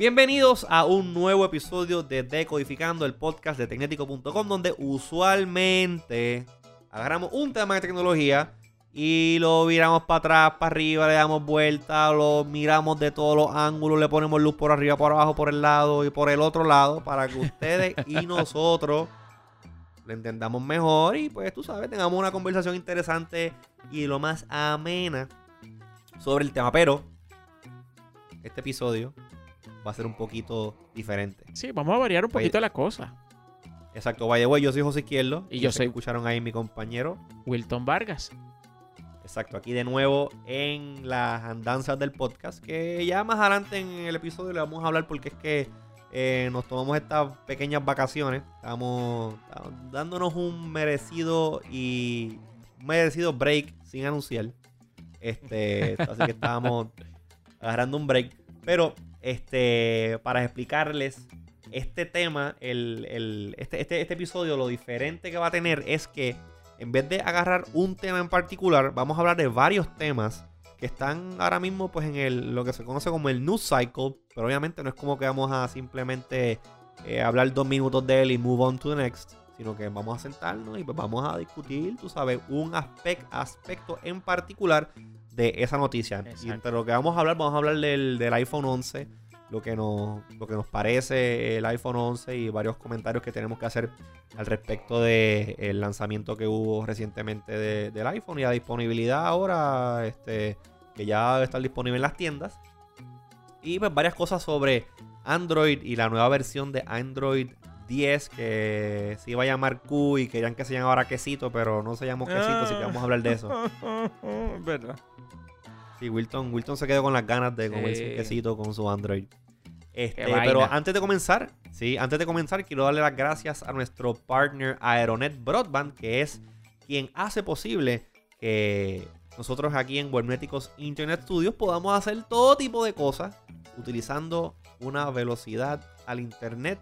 Bienvenidos a un nuevo episodio de Decodificando, el podcast de Tecnético.com, donde usualmente agarramos un tema de tecnología y lo viramos para atrás, para arriba, le damos vuelta, lo miramos de todos los ángulos, le ponemos luz por arriba, por abajo, por el lado y por el otro lado para que ustedes y nosotros lo entendamos mejor y pues tú sabes, tengamos una conversación interesante y lo más amena sobre el tema. Pero este episodio va a ser un poquito diferente. Sí, vamos a variar un poquito la cosa. Exacto, vaya güey, yo soy José Izquierdo. Y yo soy- Escucharon ahí mi compañero. Wilton Vargas. Exacto, aquí de nuevo en las andanzas del podcast. Que ya más adelante en el episodio le vamos a hablar porque es que eh, nos tomamos estas pequeñas vacaciones. Estamos, estamos dándonos un merecido y un merecido break sin anunciar. Este, así que estábamos agarrando un break. Pero este, para explicarles este tema, el, el- este, este, este episodio, lo diferente que va a tener es que en vez de agarrar un tema en particular, vamos a hablar de varios temas que están ahora mismo pues en el, lo que se conoce como el news cycle, pero obviamente no es como que vamos a simplemente eh, hablar dos minutos de él y move on to the next, sino que vamos a sentarnos y pues vamos a discutir, tú sabes, un aspec- aspecto en particular de esa noticia. Y entre lo que vamos a hablar, vamos a hablar del, del iPhone 11, lo que, nos, lo que nos parece el iPhone 11 y varios comentarios que tenemos que hacer al respecto del lanzamiento que hubo recientemente de- del iPhone y la disponibilidad ahora, este, que ya debe estar disponible en las tiendas. Y pues varias cosas sobre Android y la nueva versión de Android 10 que se iba a llamar Q y querían que se llamara Quesito, pero no se llamó Quesito, así que vamos a hablar de eso. ¿Verdad? Sí, Wilton, Wilton se quedó con las ganas de comerse un quesito con su Android. Este, pero antes de comenzar, sí, antes de comenzar, quiero darle las gracias a nuestro partner Aeronet Broadband, que es quien hace posible que nosotros aquí en Webnéticos Internet Studios podamos hacer todo tipo de cosas utilizando una velocidad al internet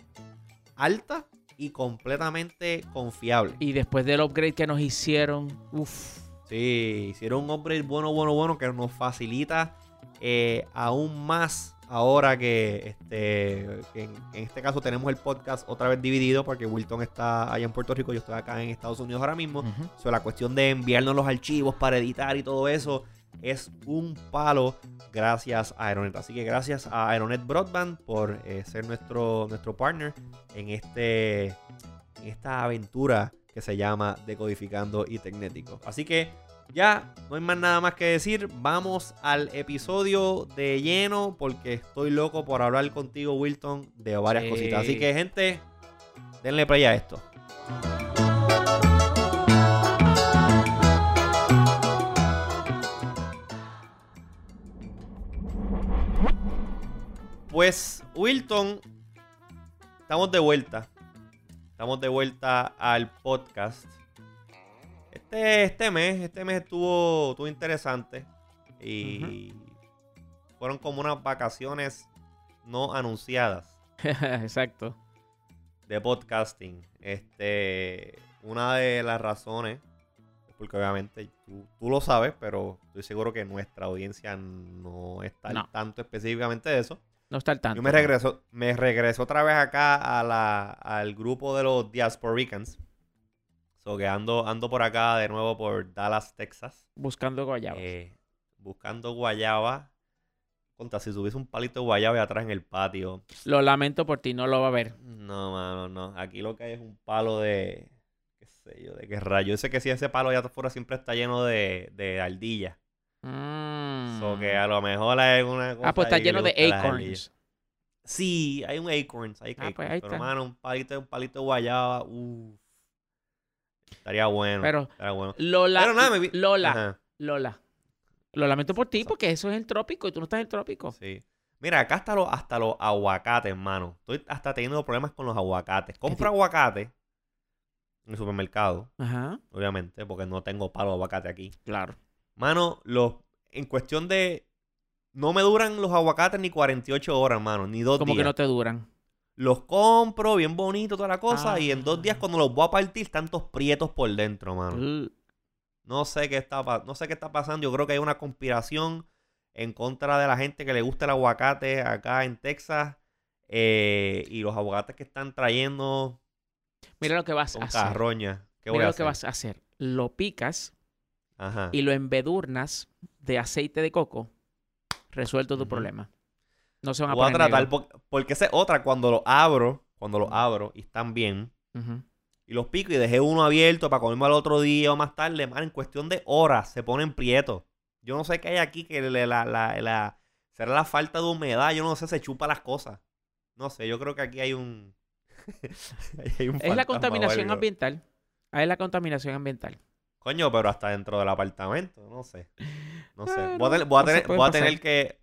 alta y completamente confiable. Y después del upgrade que nos hicieron, uff. Sí, hicieron un upgrade bueno, bueno, bueno que nos facilita eh, aún más ahora que, este, que en, en este caso tenemos el podcast otra vez dividido porque Wilton está allá en Puerto Rico, yo estoy acá en Estados Unidos ahora mismo. Ujú. So, la cuestión de enviarnos los archivos para editar y todo eso es un palo gracias a Aeronet. Así que gracias a Aeronet Broadband por eh, ser nuestro, nuestro partner en, este, en esta aventura que se llama Decodificando y Tecnético. Así que ya no hay más nada más que decir. Vamos al episodio de lleno porque estoy loco por hablar contigo, Wilton, de varias Sí. cositas. Así que, gente, denle play a esto. Pues, Wilton, estamos de vuelta. Estamos de vuelta al podcast. Este, este mes, este mes estuvo, estuvo interesante. Y fueron como unas vacaciones no anunciadas Exacto. de podcasting. Este, una de las razones, porque obviamente tú, tú lo sabes, pero estoy seguro que nuestra audiencia no está No. al tanto específicamente de eso. No está al tanto. Yo me regreso, me regreso otra vez acá a la, al grupo de los Diasporicans. So que ando, ando por acá de nuevo por Dallas, Texas. Buscando guayabas. eh, buscando guayaba. Contra, si tuviese un palito de guayaba atrás en el patio. Lo lamento por ti, no lo va a ver. No, mano, no. Aquí lo que hay es un palo de. qué sé yo, de qué rayo. Yo sé que si ese palo allá afuera siempre está lleno de, de ardillas. Mm. So que a lo mejor hay una cosa Ah, pues está lleno le de acorns. Sí, hay un acorns, hay Ah, pues acorns, ahí pero está. mano, un palito, un palito de guayaba, uff. Estaría bueno. Pero- estaría bueno. Lola. Pero nada, me Lola. Ajá, Lola. Lo lamento por ti porque eso es el trópico y tú no estás en el trópico. sí. Mira, acá hasta los, hasta los aguacates, hermano. Estoy hasta teniendo problemas con los aguacates. Compro aguacate en el supermercado, Ajá. obviamente, porque no tengo palo de aguacate aquí. Claro. Mano, los, en cuestión de... No me duran los aguacates ni 48 horas, mano, ni dos Como días. que no te duran. los compro, bien bonito, toda la cosa, y en dos días Ah. cuando los voy a partir, están todos prietos por dentro, mano. Uh, No sé qué está no sé qué está pasando. Yo creo que hay una conspiración en contra de la gente que le gusta el aguacate acá en Texas. eh, y los aguacates que están trayendo Mira lo que vas a hacer. carroña. ¿Qué voy Mira a lo que vas a hacer. Lo picas Ajá. y lo embedurnas de aceite de coco. Resuelto tu problema. No se van a Voy a tratar, por- porque esa es otra, cuando los abro, cuando los abro y están bien, y los pico y dejé uno abierto para comerme al otro día o más tarde, man, en cuestión de horas se ponen prietos. Yo no sé qué hay aquí que la, la, la- será la falta de humedad, yo no sé, se chupa las cosas. No sé, yo creo que aquí hay un... hay un Es la contaminación ambiental. Ahí es la contaminación ambiental. Coño, pero hasta dentro del apartamento, no sé. No sé. Bueno, voy a tener, voy a cosas tener, pueden voy a pasar. tener que...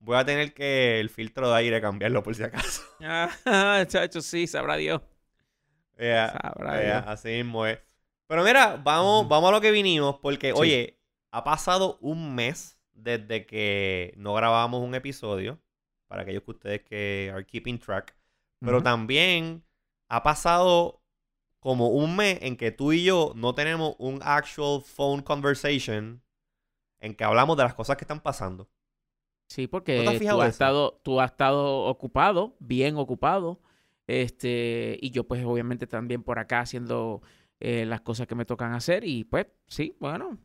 Voy a tener que el filtro de aire cambiarlo por si acaso. Ah, chacho, sí, sabrá Dios. Eh, Sabrá Eh, Dios. así mismo es. Pero mira, vamos, vamos a lo que vinimos, porque, Sí. oye, ha pasado un mes desde que no grabamos un episodio, para aquellos que ustedes que are keeping track, pero también ha pasado como un mes en que tú y yo no tenemos un actual phone conversation en que hablamos de las cosas que están pasando. Sí, ¿No porque tú has, estado, tú has estado ocupado, bien ocupado. Este, y yo, pues, obviamente, también por acá haciendo eh, las cosas que me tocan hacer. Y pues, sí, bueno,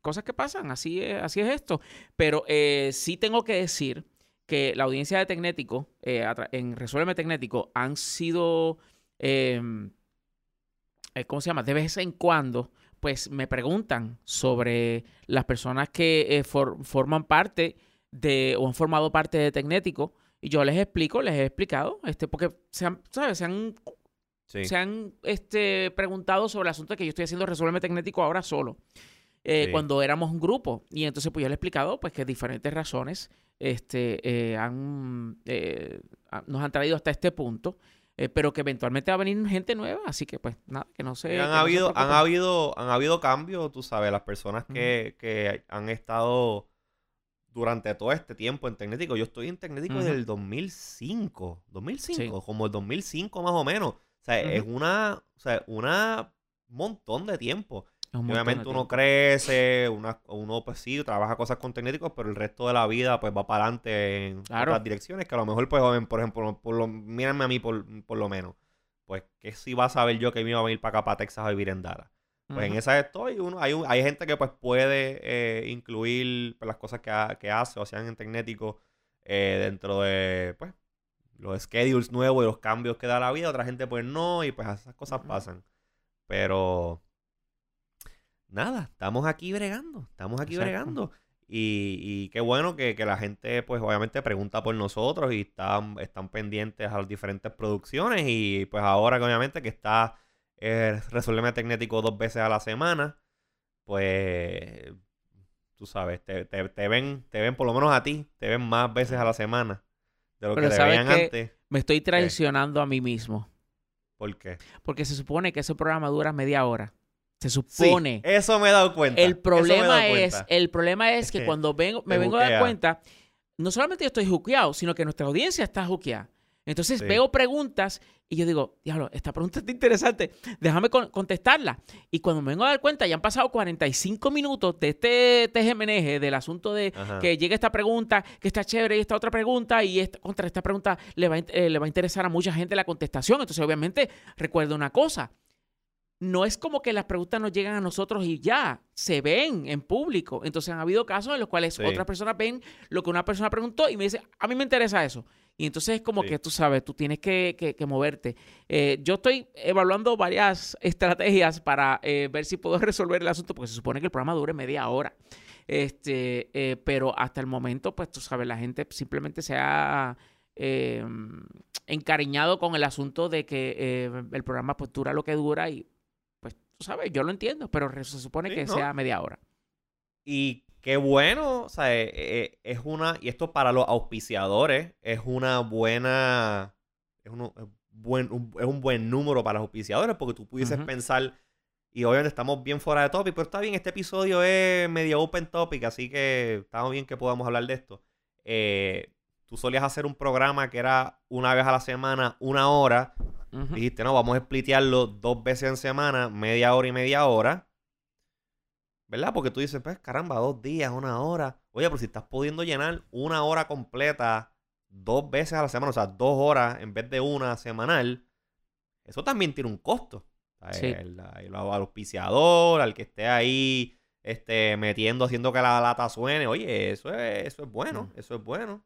cosas que pasan, así es, así es esto. Pero eh, sí tengo que decir que la audiencia de Tecnético, eh, en Resuélveme Tecnético, han sido. eh, ¿Cómo se llama? De vez en cuando, pues me preguntan sobre las personas que eh, for- forman parte de o han formado parte de Tecnético y yo les explico, les he explicado, este, porque se han, ¿sabes? Se han, Sí. se han este, preguntado sobre el asunto de que yo estoy haciendo Resuelve Tecnético ahora solo. eh, Sí. Cuando éramos un grupo. Y entonces, pues yo les he explicado pues, que diferentes razones este, eh, han, eh, nos han traído hasta este punto. Eh, pero que eventualmente va a venir gente nueva. Así que, pues, nada, que no que han, no habido, han, habido, han habido cambios, tú sabes, las personas que, que han estado durante todo este tiempo en Tecnético. Yo estoy en Tecnético Ujú. desde el 2005, 2005, Sí. como el 2005 más o menos. O sea, es una, o sea, una montón de tiempo. Un obviamente uno crece, una- uno pues sí, trabaja cosas con técnicos, pero el resto de la vida pues va para adelante en Claro. otras direcciones que a lo mejor pues, joven, por ejemplo, por lo, mírenme a mí por, por lo menos, pues que si va a saber yo que me iba a venir para acá, para Texas a vivir en Dallas. Pues en esa estoy, uno, hay, hay gente que pues puede eh, incluir pues, las cosas que, ha- que hace o hacían en Tecnético eh, dentro de pues los schedules nuevos y los cambios que da la vida, otra gente pues no, y pues esas cosas pasan. Pero nada, estamos aquí bregando, estamos aquí Exacto. bregando. Y, y qué bueno que, que la gente, pues obviamente pregunta por nosotros y están, están pendientes a las diferentes producciones. Y pues ahora que obviamente que está eh, Resuélveme Tecnético dos veces a la semana, pues tú sabes, te, te- te ven, te ven por lo menos a ti, te ven más veces a la semana de lo Pero que te ¿sabes veían antes. Me estoy traicionando a mí mismo. ¿Por qué? Porque se supone que ese programa dura media hora. Se Sí, supone. eso me he dado cuenta. el problema es, cuenta. el problema es que cuando vengo, me vengo a dar cuenta, no solamente yo estoy juqueado, sino que nuestra audiencia está juqueada. Entonces Sí. veo preguntas y yo digo, diablo, esta pregunta está interesante, déjame con- contestarla. Y cuando me vengo a dar cuenta, ya han pasado 45 minutos de este TGMNG, del asunto de Ajá. que llegue esta pregunta, que está chévere, y esta otra pregunta, y esta, contra esta pregunta le va, eh, le va a interesar a mucha gente la contestación. Entonces, obviamente, recuerda una cosa. No es como que las preguntas nos llegan a nosotros y ya, se ven en público. Entonces han habido casos en los cuales Sí. otras personas ven lo que una persona preguntó y me dice, a mí me interesa eso. Y entonces es como Sí. que tú sabes, tú tienes que, que- que moverte. Eh, yo estoy evaluando varias estrategias para eh, ver si puedo resolver el asunto, porque se supone que el programa dure media hora. Este, eh, pero hasta el momento, pues tú sabes, la gente simplemente se ha eh, encariñado con el asunto de que eh, el programa pues dura lo que dura y tú sabes, yo lo entiendo, pero se supone Sí, que ¿no? sea media hora. Y qué bueno, o sea, eh, eh, es una, y esto para los auspiciadores, es una buena, es, uno- es buen, un, es un buen número para los auspiciadores, porque tú pudieses pensar, y obviamente estamos bien fuera de topic, pero está bien, este episodio es medio open topic, así que estamos bien que podamos hablar de esto. Eh, tú solías hacer un programa que era una vez a la semana, una hora. Ujú. Dijiste, no, vamos a splitearlo dos veces en semana, media hora y media hora. ¿Verdad? Porque tú dices, pues caramba, dos días, una hora. Oye, pero si estás pudiendo llenar una hora completa dos veces a la semana, o sea, dos horas en vez de una semanal, eso también tiene un costo. O sea, Sí. el- el- al auspiciador, al que esté ahí este, metiendo, haciendo que la lata suene. Oye, eso es, eso es bueno, Mm. eso es bueno.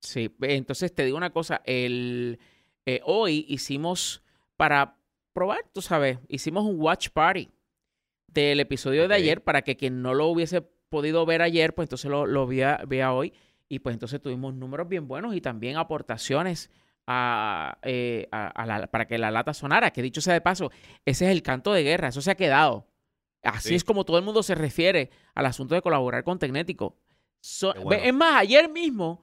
Sí, entonces te digo una cosa, el, eh, hoy hicimos, para probar, tú sabes, hicimos un watch party del episodio de ayer para que quien no lo hubiese podido ver ayer, pues entonces lo, lo vea, vea hoy. Y pues entonces tuvimos números bien buenos y también aportaciones a, eh, a- a la- para que la lata sonara, que dicho sea de paso, ese es el canto de guerra, eso se ha quedado. Así Sí. es como todo el mundo se refiere al asunto de colaborar con Tecnético. So- bueno. Es más, ayer mismo,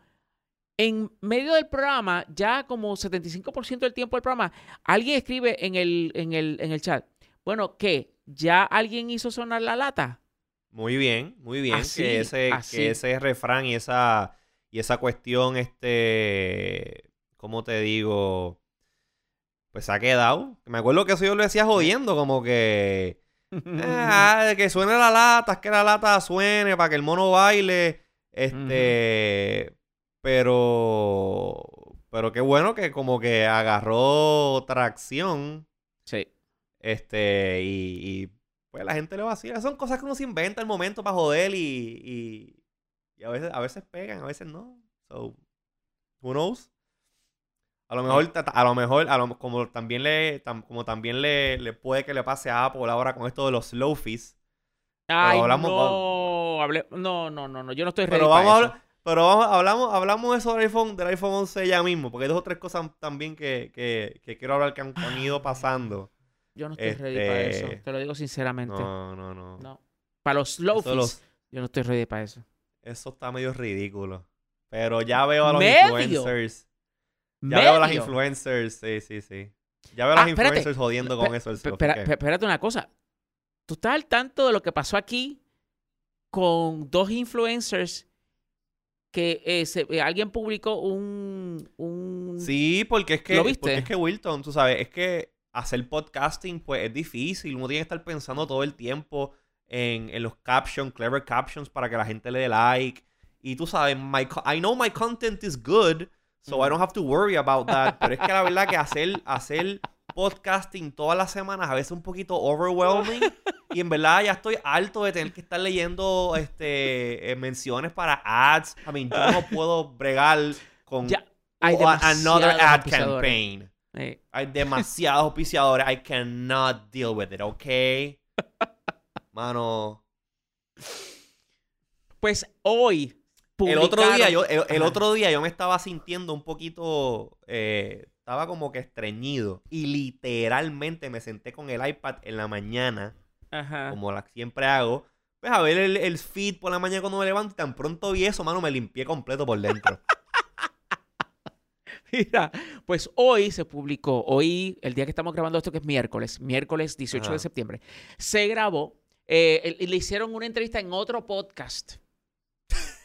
en medio del programa, ya como 75% del tiempo del programa, alguien escribe en el, en el, en el chat, bueno, ¿qué? ¿Ya alguien hizo sonar la lata? Muy bien, muy bien. Así, que, ese, así. que ese refrán y esa, y esa cuestión, este, ¿cómo te digo? Pues se ha quedado. Me acuerdo que eso yo lo decía jodiendo, como que, ah, que suene la lata, es que la lata suene para que el mono baile. Este, pero, pero qué bueno que como que agarró tracción. Sí. Este, y, y, pues la gente le vacila. Son cosas que uno se inventa al momento para joder y, y, y a veces, a veces pegan, a veces no. So, who knows? A lo mejor, a lo mejor, a lo- como también le, tam- como también le, le puede que le pase a Apple ahora con esto de los slow fees. Ay, hablamos- no, hablé- no, no, no, no, yo no estoy ready Pero para vamos a eso. hablar, pero vamos, hablamos, hablamos eso del iPhone, del iPhone 11 ya mismo, porque hay dos o tres cosas también que, que, que quiero hablar que han, han ido pasando. Yo no estoy ready para eso, este, te lo digo sinceramente. No. No, no, no. Para los slow Eso, los- yo no estoy ready para eso. eso está medio ridículo. Pero ya veo a los ¿Medio? influencers. Ya veo a las influencers, sí, sí, sí. Ya veo a Ah, las espérate. influencers jodiendo con eso. El espérate una cosa. ¿Tú estás al tanto de lo que pasó aquí con dos influencers que eh, se- eh, alguien publicó un, un... Sí, porque es que, ¿Lo viste? porque es que Wilton, tú sabes, es que hacer podcasting pues es difícil. Uno tiene que estar pensando todo el tiempo en, en los captions, clever captions para que la gente le dé like. Y tú sabes, my, I know my content is good, so I don't have to worry about that. Pero es que la verdad que hacer, hacer podcasting todas las semanas a veces es un poquito overwhelming. Y en verdad ya estoy harto de tener que estar leyendo este eh, menciones para ads. I mean, yo no puedo bregar con Ya, hay another ad campaign. Hay demasiados auspiciadores. I cannot deal with it, ¿ok? Mano. pues hoy El otro día yo, el, otro día yo me estaba sintiendo un poquito. eh, estaba como que estreñido. Y literalmente me senté con el iPad en la mañana. Ajá. Como la, siempre hago. Pues a ver el, el feed por la mañana cuando me levanto. Y tan pronto vi eso, mano, me limpié completo por dentro. Mira, pues hoy se publicó, hoy, el día que estamos grabando esto, que es miércoles, miércoles 18 de septiembre, se grabó eh, le hicieron una entrevista en otro podcast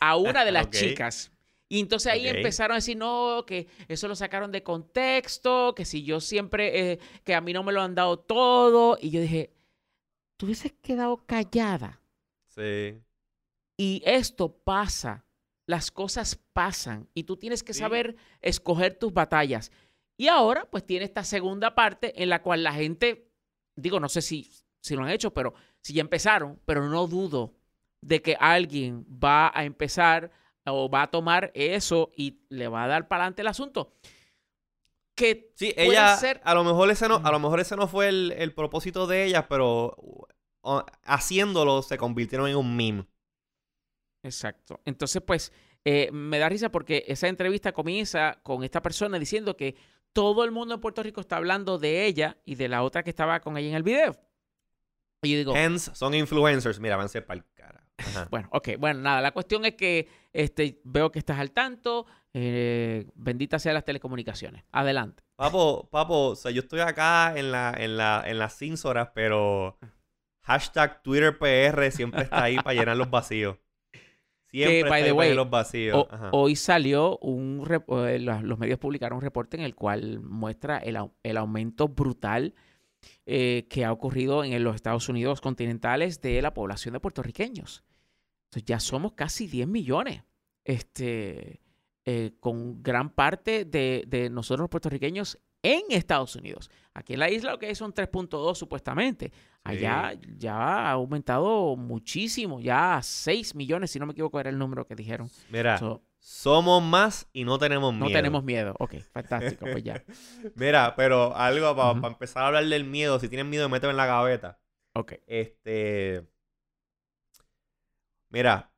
a una de las chicas. Y entonces ahí Ok. empezaron a decir, no, que eso lo sacaron de contexto, que si yo siempre, eh, que a mí no me lo han dado todo. Y yo dije, tú hubieses quedado callada. Sí. Y esto pasa, las cosas pasan y tú tienes que Sí. saber escoger tus batallas. Y ahora pues tiene esta segunda parte en la cual la gente, digo, no sé si, si lo han hecho, pero si ya empezaron, pero no dudo de que alguien va a empezar o va a tomar eso y le va a dar para adelante el asunto. Que Sí, ella, ser- a lo mejor ese no, a lo mejor ese no fue el, el propósito de ella, pero uh, haciéndolo se convirtieron en un meme. Exacto. Entonces, pues, eh, me da risa porque esa entrevista comienza con esta persona diciendo que todo el mundo en Puerto Rico está hablando de ella y de la otra que estaba con ella en el video. Y yo digo, Hence, son influencers. Mira, avance para el cara. Ajá. bueno, ok, bueno, nada, la cuestión es que este, veo que estás al tanto. eh, bendita sea las telecomunicaciones. Adelante. Papo, papo, o sea, yo estoy acá en la, en la, en las cínsoras, pero hashtag TwitterPR siempre está ahí para llenar los vacíos. Siempre by está the ahí way, en los vacíos. O- hoy salió un... eh, los medios publicaron un reporte en el cual muestra el, el aumento brutal eh, que ha ocurrido en los Estados Unidos continentales de la población de puertorriqueños. Entonces ya somos casi 10 millones. Este, eh, con gran parte de, de nosotros los puertorriqueños en Estados Unidos. Aquí en la isla lo que hay son 3.2 supuestamente. Allá ya ha aumentado muchísimo, ya a 6 millones, si no me equivoco, era el número que dijeron. Mira, So, somos más y no tenemos miedo. no tenemos miedo. Ok, fantástico, pues ya. Mira, pero algo para Ujú. empezar a hablar del miedo. Si tienen miedo, mételo en la gaveta. Ok. Este. Mira.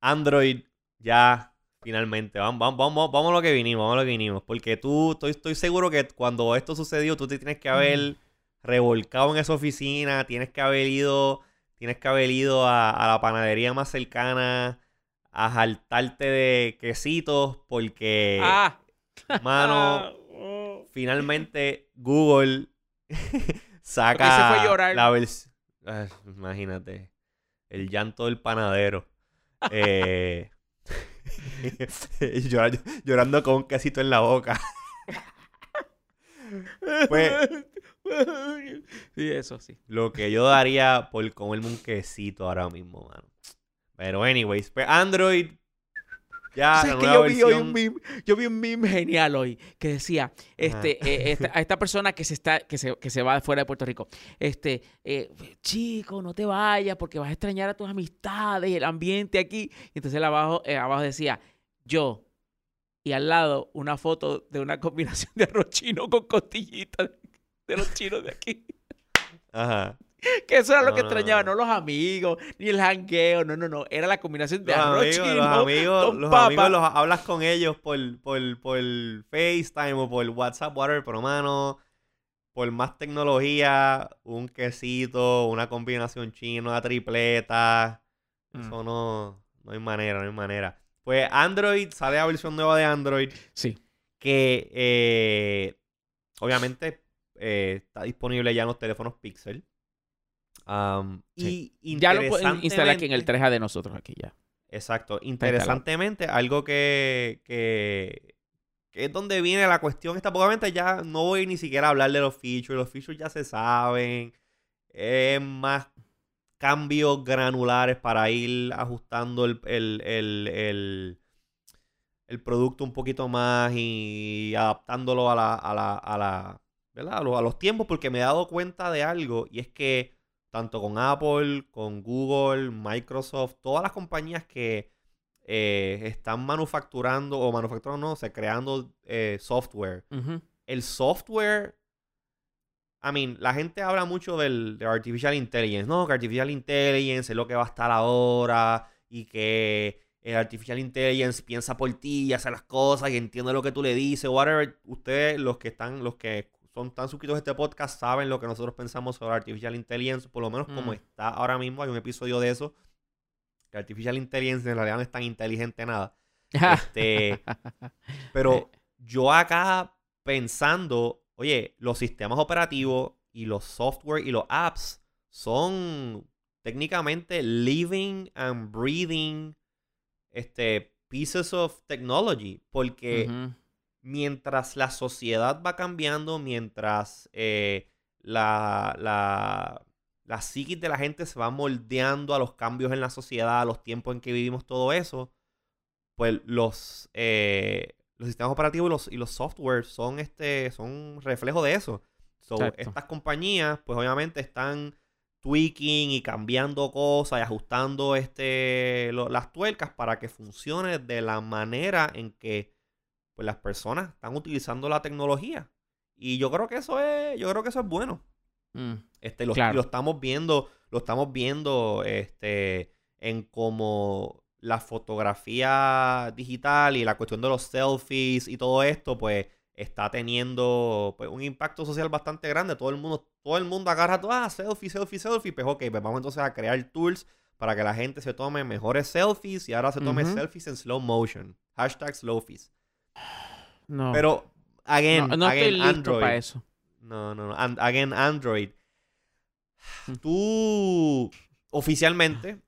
Android ya finalmente. Vamos, vamos, vamos, vamos a lo que vinimos, vamos a lo que vinimos. Porque tú, estoy, estoy seguro que cuando esto sucedió, tú te tienes que haber revolcado en esa oficina, tienes que haber ido, tienes que haber ido a, a la panadería más cercana a jaltarte de quesitos, porque, ah, mano, ah, oh. finalmente Google saca fue llorar. la versión. Imagínate. El llanto del panadero. Eh, llora- llorando con un quesito en la boca. Pues- sí, eso sí. Lo que yo daría por comerme un quesito ahora mismo, mano. Pero, anyways, pues Android. Ya, ¿Sabes que yo vi hoy un meme, yo vi un meme genial hoy que decía, este, eh, esta- a esta persona que se está, que se, que se va fuera de Puerto Rico, este, eh, chico, no te vayas porque vas a extrañar a tus amistades y el ambiente aquí. Y entonces él abajo, eh, abajo decía, yo. Y al lado una foto de una combinación de arroz chino con costillitas de los chinos de aquí. Ajá. Que eso era lo que No, extrañaba, no. no los amigos, ni el jangueo, no, no, no. Era la combinación de Los arroz amigos, chino los amigos, con los papa. amigos los hablas con ellos por, por, por FaceTime o por WhatsApp, whatever, pero mano, por más tecnología, un quesito, una combinación china, una tripleta, Mm. eso no, no hay manera, no hay manera. Pues Android, sale la versión nueva de Android Sí. que eh, obviamente eh, está disponible ya en los teléfonos Pixel. Sí. Y Ya lo pueden instalar aquí en el interesantemente- 3A de nosotros, aquí ya. Exacto. Interesantemente, algo que, que, que es donde viene la cuestión esta. porque Obviamente ya no voy ni siquiera a hablar de los features. Los features ya se saben. Es más cambios granulares para ir ajustando el, el, el, el- el producto un poquito más y adaptándolo a la, a la, a la, ¿verdad? A los, a los tiempos porque me he dado cuenta de algo y es que tanto con Apple, con Google, Microsoft, todas las compañías que eh, están manufacturando o manufacturando, no, o sea, creando eh, software. El software, I mean, la gente habla mucho del, de Artificial Intelligence, ¿no? Que Artificial Intelligence es lo que va a estar ahora y que el Artificial Intelligence piensa por ti y hace las cosas y entiende lo que tú le dices, whatever. Ustedes, los que están, los que son tan suscritos a este podcast, saben lo que nosotros pensamos sobre Artificial Intelligence, por lo menos como Mm. está ahora mismo. Hay un episodio de eso. Que Artificial Intelligence en realidad no es tan inteligente nada. Este, pero Eh. yo acá pensando, oye, los sistemas operativos y los software y los apps son técnicamente living and breathing este, pieces of technology. Porque. Mientras la sociedad va cambiando, mientras eh, la, la, la psiquis de la gente se va moldeando a los cambios en la sociedad, a los tiempos en que vivimos todo eso, pues los, eh, los sistemas operativos y los, y los softwares son, este, son reflejo de eso. So, estas compañías, pues obviamente están tweaking y cambiando cosas y ajustando este, lo- las tuercas para que funcione de la manera en que pues las personas están utilizando la tecnología. Y yo creo que eso es, yo creo que eso es bueno. Mm. Este, lo, Claro. lo estamos viendo, lo estamos viendo este, en como la fotografía digital y la cuestión de los selfies y todo esto, pues está teniendo pues, un impacto social bastante grande. Todo el mundo, todo el mundo agarra todo, ah, selfie, selfie, selfie. Pues ok, pues vamos entonces a crear tools para que la gente se tome mejores selfies y ahora se tome selfies en slow motion. Hashtag slowfies. No. Pero, again, no, no again, estoy listo Android. para eso. No, no, no. And- again, Android. Mm. Tú oficialmente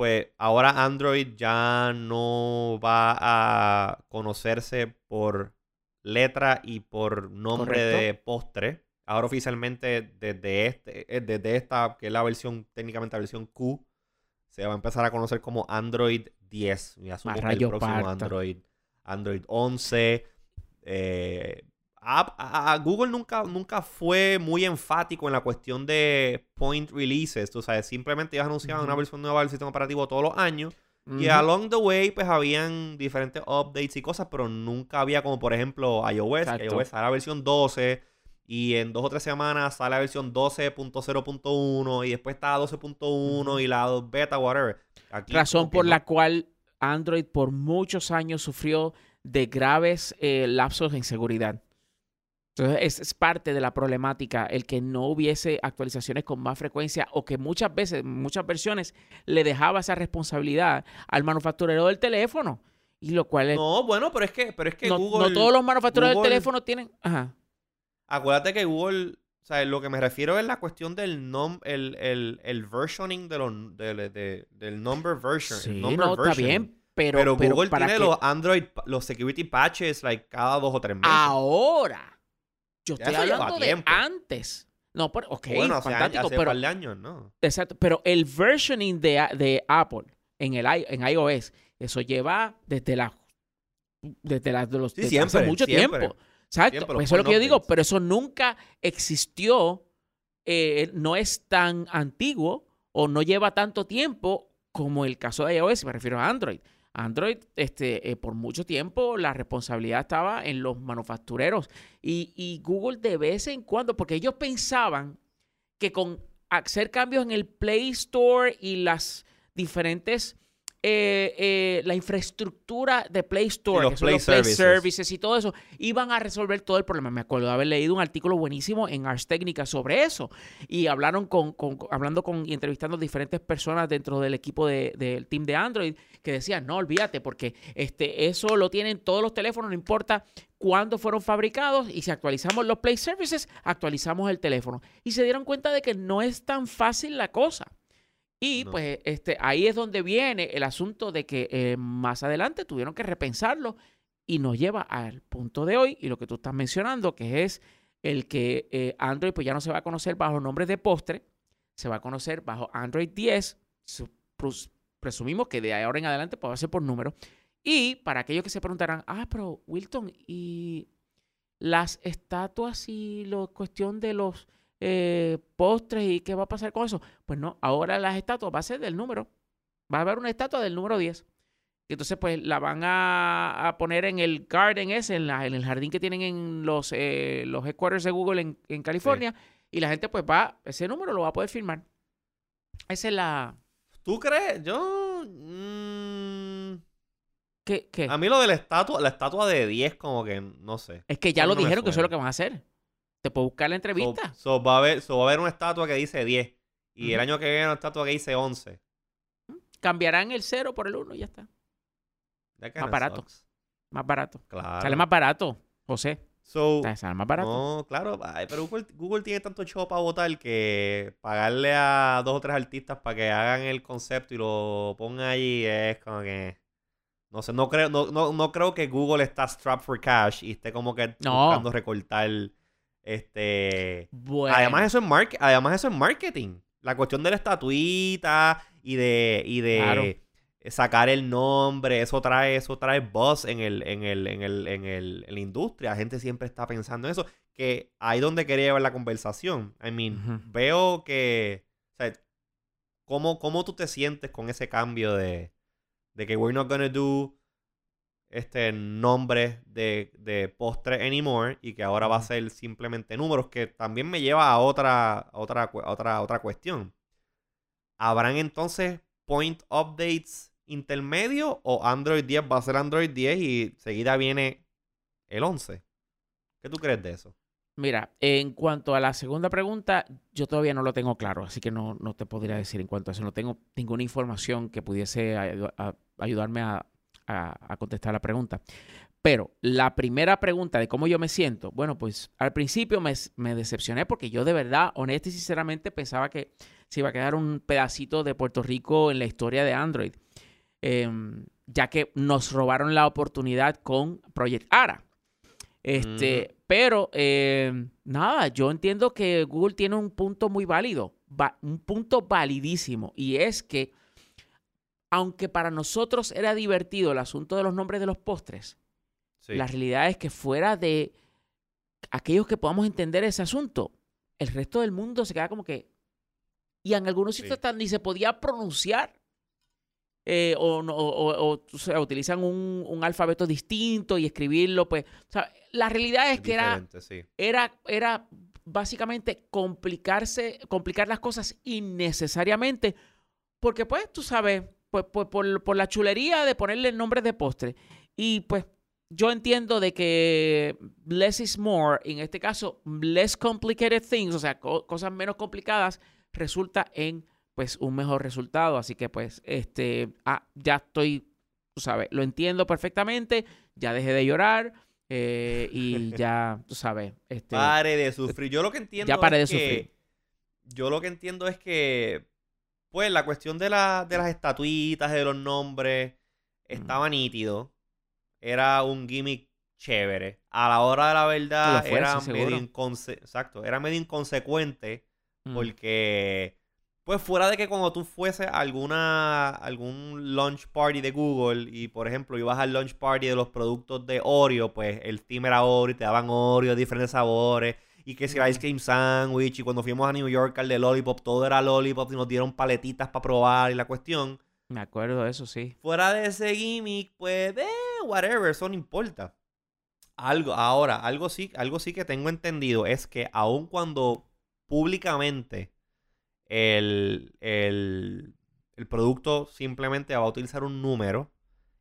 pues ahora Android ya no va a conocerse por letra y por nombre Correcto. de postre. Ahora oficialmente desde este, eh, desde esta, que es la versión, técnicamente la versión Q, se va a empezar a conocer como Android 10. Y asumo Más que el próximo parta. Android, Android 11. eh, a- a- a Google nunca, nunca fue muy enfático en la cuestión de point releases. Tú sabes, simplemente ellos anunciaban una versión nueva del sistema operativo todos los años. Y along the way, pues habían diferentes updates y cosas, pero nunca había como, por ejemplo, iOS. que Exacto. iOS sale la versión 12 y en dos o tres semanas sale la versión 12.0.1 y después está 12.1 y la beta, whatever. Aquí Razón por no. la cual Android por muchos años sufrió de graves eh, lapsos en seguridad. Entonces, es, es parte de la problemática el que no hubiese actualizaciones con más frecuencia o que muchas veces, muchas versiones, le dejaba esa responsabilidad al manufacturero del teléfono. Y lo cual es- No, bueno, pero es que, pero es que no, Google... no todos los manufactureros Google- del teléfono tienen. Ajá. Acuérdate que Google... O sea, lo que me refiero es la cuestión del nom, el, el, el versioning de los, de- de- del number version. el Sí, number no, está versioning. bien. Pero, Pero, pero Google para tiene que los Android, los security patches, like, cada dos o tres meses. ahora, yo estoy hablando de tiempo. antes. No, pero, ok, bueno, hace, fantástico, hace pero par de años, ¿no? Exacto, pero el versioning de, de Apple en el en iOS, eso lleva desde la desde, la- de los Sí, desde siempre, hace mucho siempre. tiempo. Exacto, pues eso es lo que yo digo, pero eso nunca existió, eh, no es tan antiguo o no lleva tanto tiempo como el caso de iOS, me refiero a Android. Android, este, eh, por mucho tiempo la responsabilidad estaba en los manufactureros y, y Google de vez en cuando, porque ellos pensaban que con hacer cambios en el Play Store y las diferentes, eh, eh, la infraestructura de Play Store, los que Play los Play Services. Y todo eso, iban a resolver todo el problema. Me acuerdo de haber leído un artículo buenísimo en Ars Technica sobre eso y hablaron con, con- con- hablando con y entrevistando diferentes personas dentro del equipo de- del team de Android que decían, no, olvídate, porque este, eso lo tienen todos los teléfonos, no importa cuándo fueron fabricados y si actualizamos los Play Services, actualizamos el teléfono. Y se dieron cuenta de que no es tan fácil la cosa. Y No. pues este, ahí es donde viene el asunto de que eh, más adelante tuvieron que repensarlo y nos lleva al punto de hoy y lo que tú estás mencionando, que es el que eh, Android pues ya no se va a conocer bajo nombres de postre, se va a conocer bajo Android 10, su- pres- presumimos que de ahora en adelante pues va a ser por número. Y para aquellos que se preguntarán, ah, pero Wilton, ¿y las estatuas y la cuestión de los eh, postres y qué va a pasar con eso? Pues no, ahora las estatuas va a ser del número. Va a haber una estatua del número 10. Y Entonces, pues la van a, a poner en el garden ese, en, la- en el jardín que tienen en los, eh, los headquarters de Google en, en California. Y la gente, pues va, ese número lo va a poder firmar. Esa es la. ¿Tú crees? Yo... mm, ¿Qué? qué? a mí lo de la estatua, la estatua de 10 como que, no sé. Es que ya lo no dijeron que eso es lo que van a hacer. Te puedo buscar la entrevista. so va, a haber, so va a haber una estatua que dice 10. Y el año que viene una estatua que dice 11. Cambiarán el 0 por el 1 y ya está. Kinda barato. sucks. Más barato. Claro. Sale más barato, José. So, Sale más barato. No, claro, ay, pero Google, Google tiene tanto show para votar que pagarle a dos o tres artistas para que hagan el concepto y lo pongan allí es como que no sé, no creo, no, no, no creo que Google está strapped for cash y esté como que No. buscando recortar este Bueno. además eso es mark- además eso es marketing. La cuestión de la estatuita y de y de Claro. sacar el nombre, eso trae, eso trae buzz en el, en el, en el, en el, en la industria. La gente siempre está pensando en eso. Que ahí donde quería llevar la conversación. I mean, veo que. O sea, ¿cómo, ¿cómo tú te sientes con ese cambio de, de que we're not gonna do este nombre de, de postre anymore y que ahora va a ser simplemente números que también me lleva a otra, a otra, a otra, a otra cuestión. ¿Habrán entonces point updates intermedios o Android 10 va a ser Android 10 y seguida viene el 11? ¿Qué tú crees de eso? Mira, en cuanto a la segunda pregunta, yo todavía no lo tengo claro, así que no, no te podría decir en cuanto a eso. No tengo ninguna información que pudiese ayudarme a, a- a contestar la pregunta. Pero la primera pregunta de cómo yo me siento, bueno, pues al principio me, me decepcioné porque yo de verdad, honesta y sinceramente, pensaba que se iba a quedar un pedacito de Puerto Rico en la historia de Android, em, ya que nos robaron la oportunidad con Project ARA. Este, Pero em, nada, yo entiendo que Google tiene un punto muy válido, un punto validísimo, y es que aunque para nosotros era divertido el asunto de los nombres de los postres, la realidad es que fuera de aquellos que podamos entender ese asunto, el resto del mundo se queda como que... Y en algunos sitios ni se podía pronunciar. Eh, o, o, sea, utilizan un, alfabeto distinto y escribirlo, pues... O sea, la realidad es, que era, era, era básicamente complicarse, complicar las cosas innecesariamente, porque pues tú sabes, pues, pues por, por, la chulería de ponerle el nombre de postre. Y pues yo entiendo de que less is more, en este caso, less complicated things, o sea, cosas menos complicadas, resulta en pues un mejor resultado. Así que pues, este, ah, ya estoy, tú sabes, lo entiendo perfectamente, ya dejé de llorar. Eh, y ya, tú sabes. Este, pare de sufrir. Yo lo que entiendo ya pare de sufrir. Yo lo que entiendo es que, pues, la cuestión de, la, de las estatuitas, de los nombres, estaba nítido. Era un gimmick chévere. A la hora de la verdad era, medio Exacto, era medio inconsecuente porque pues fuera de que cuando tú fuese a alguna algún launch party de Google y por ejemplo ibas al launch party de los productos de Oreo, pues el team era Oreo y te daban Oreo de diferentes sabores y que si el ice cream sandwich y cuando fuimos a New York al de Lollipop todo era Lollipop y nos dieron paletitas para probar y la cuestión me acuerdo de eso, sí. Fuera de ese gimmick, pues, eh, whatever, eso no importa. Algo, ahora, algo sí, algo sí que tengo entendido es que aun cuando públicamente el, el, el producto simplemente va a utilizar un número,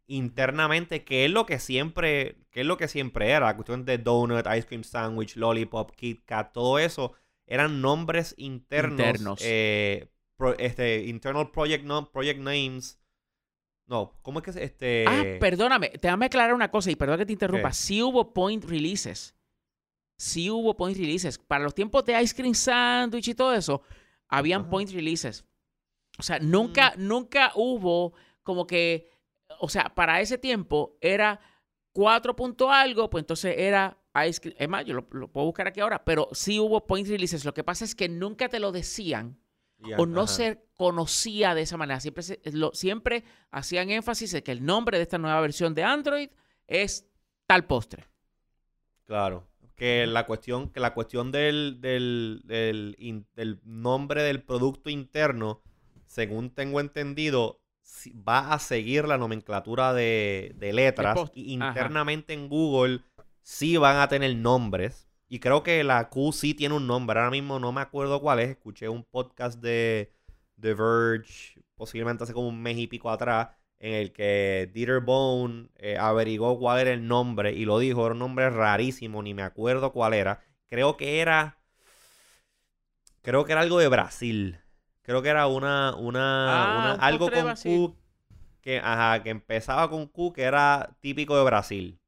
internamente, que es lo que siempre, que es lo que siempre era, la cuestión de donut, ice cream sandwich, lollipop, Kit Kat, todo eso eran nombres internos, internos. Eh, este, internal project, no, project names. No, ¿cómo es que este. Ah, perdóname, te a aclarar una cosa y perdón que te interrumpa. Sí hubo point releases. Sí hubo point releases. Para los tiempos de Ice Cream Sandwich y todo eso, habían point releases. O sea, nunca, mm. nunca hubo como que. O sea, para ese tiempo era 4 punto algo, pues entonces era Ice Cream. Es más, yo lo, lo puedo buscar aquí ahora, pero sí hubo point releases. Lo que pasa es que nunca te lo decían o no se conocía de esa manera. Siempre, siempre hacían énfasis en que el nombre de esta nueva versión de Android es tal postre. Claro. Que la cuestión, que la cuestión del, del, del, nombre del producto interno, según tengo entendido, va a seguir la nomenclatura de, letras. Y internamente en Google sí van a tener nombres. Y creo que la Q sí tiene un nombre. Ahora mismo no me acuerdo cuál es. Escuché un podcast de The Verge, posiblemente hace como un mes y pico atrás, en el que Dieter Bone eh, averiguó cuál era el nombre y lo dijo. Era un nombre rarísimo, ni me acuerdo cuál era. Creo que era. Creo que era algo de Brasil. Creo que era una. una, ah, algo con Q. Que, ajá, que empezaba con Q, que era típico de Brasil.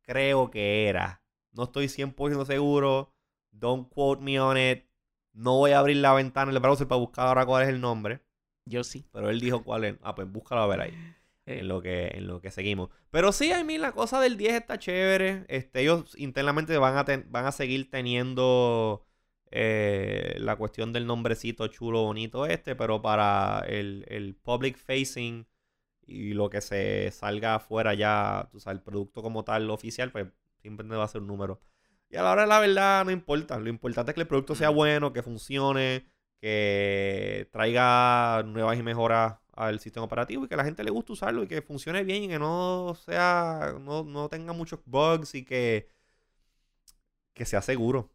Creo que era. No estoy 100% seguro. Don't quote me on it. No voy a abrir la ventana en el browser para buscar ahora cuál es el nombre. Yo sí. Pero él dijo cuál es. Ah, pues búscalo a ver ahí. Eh. En, lo que, en lo que seguimos. Pero sí, a mí la cosa del 10 está chévere. Este, ellos internamente van a, van a seguir teniendo eh, la cuestión del nombrecito chulo, bonito este. Pero para el, el public facing y lo que se salga afuera ya, el producto como tal oficial, pues Siempre va a ser un número. Y a la hora de la verdad no importa. Lo importante es que el producto sea bueno, que funcione, que traiga nuevas y mejoras al sistema operativo y que a la gente le guste usarlo y que funcione bien y que no sea, no, tenga muchos bugs y que, que sea seguro.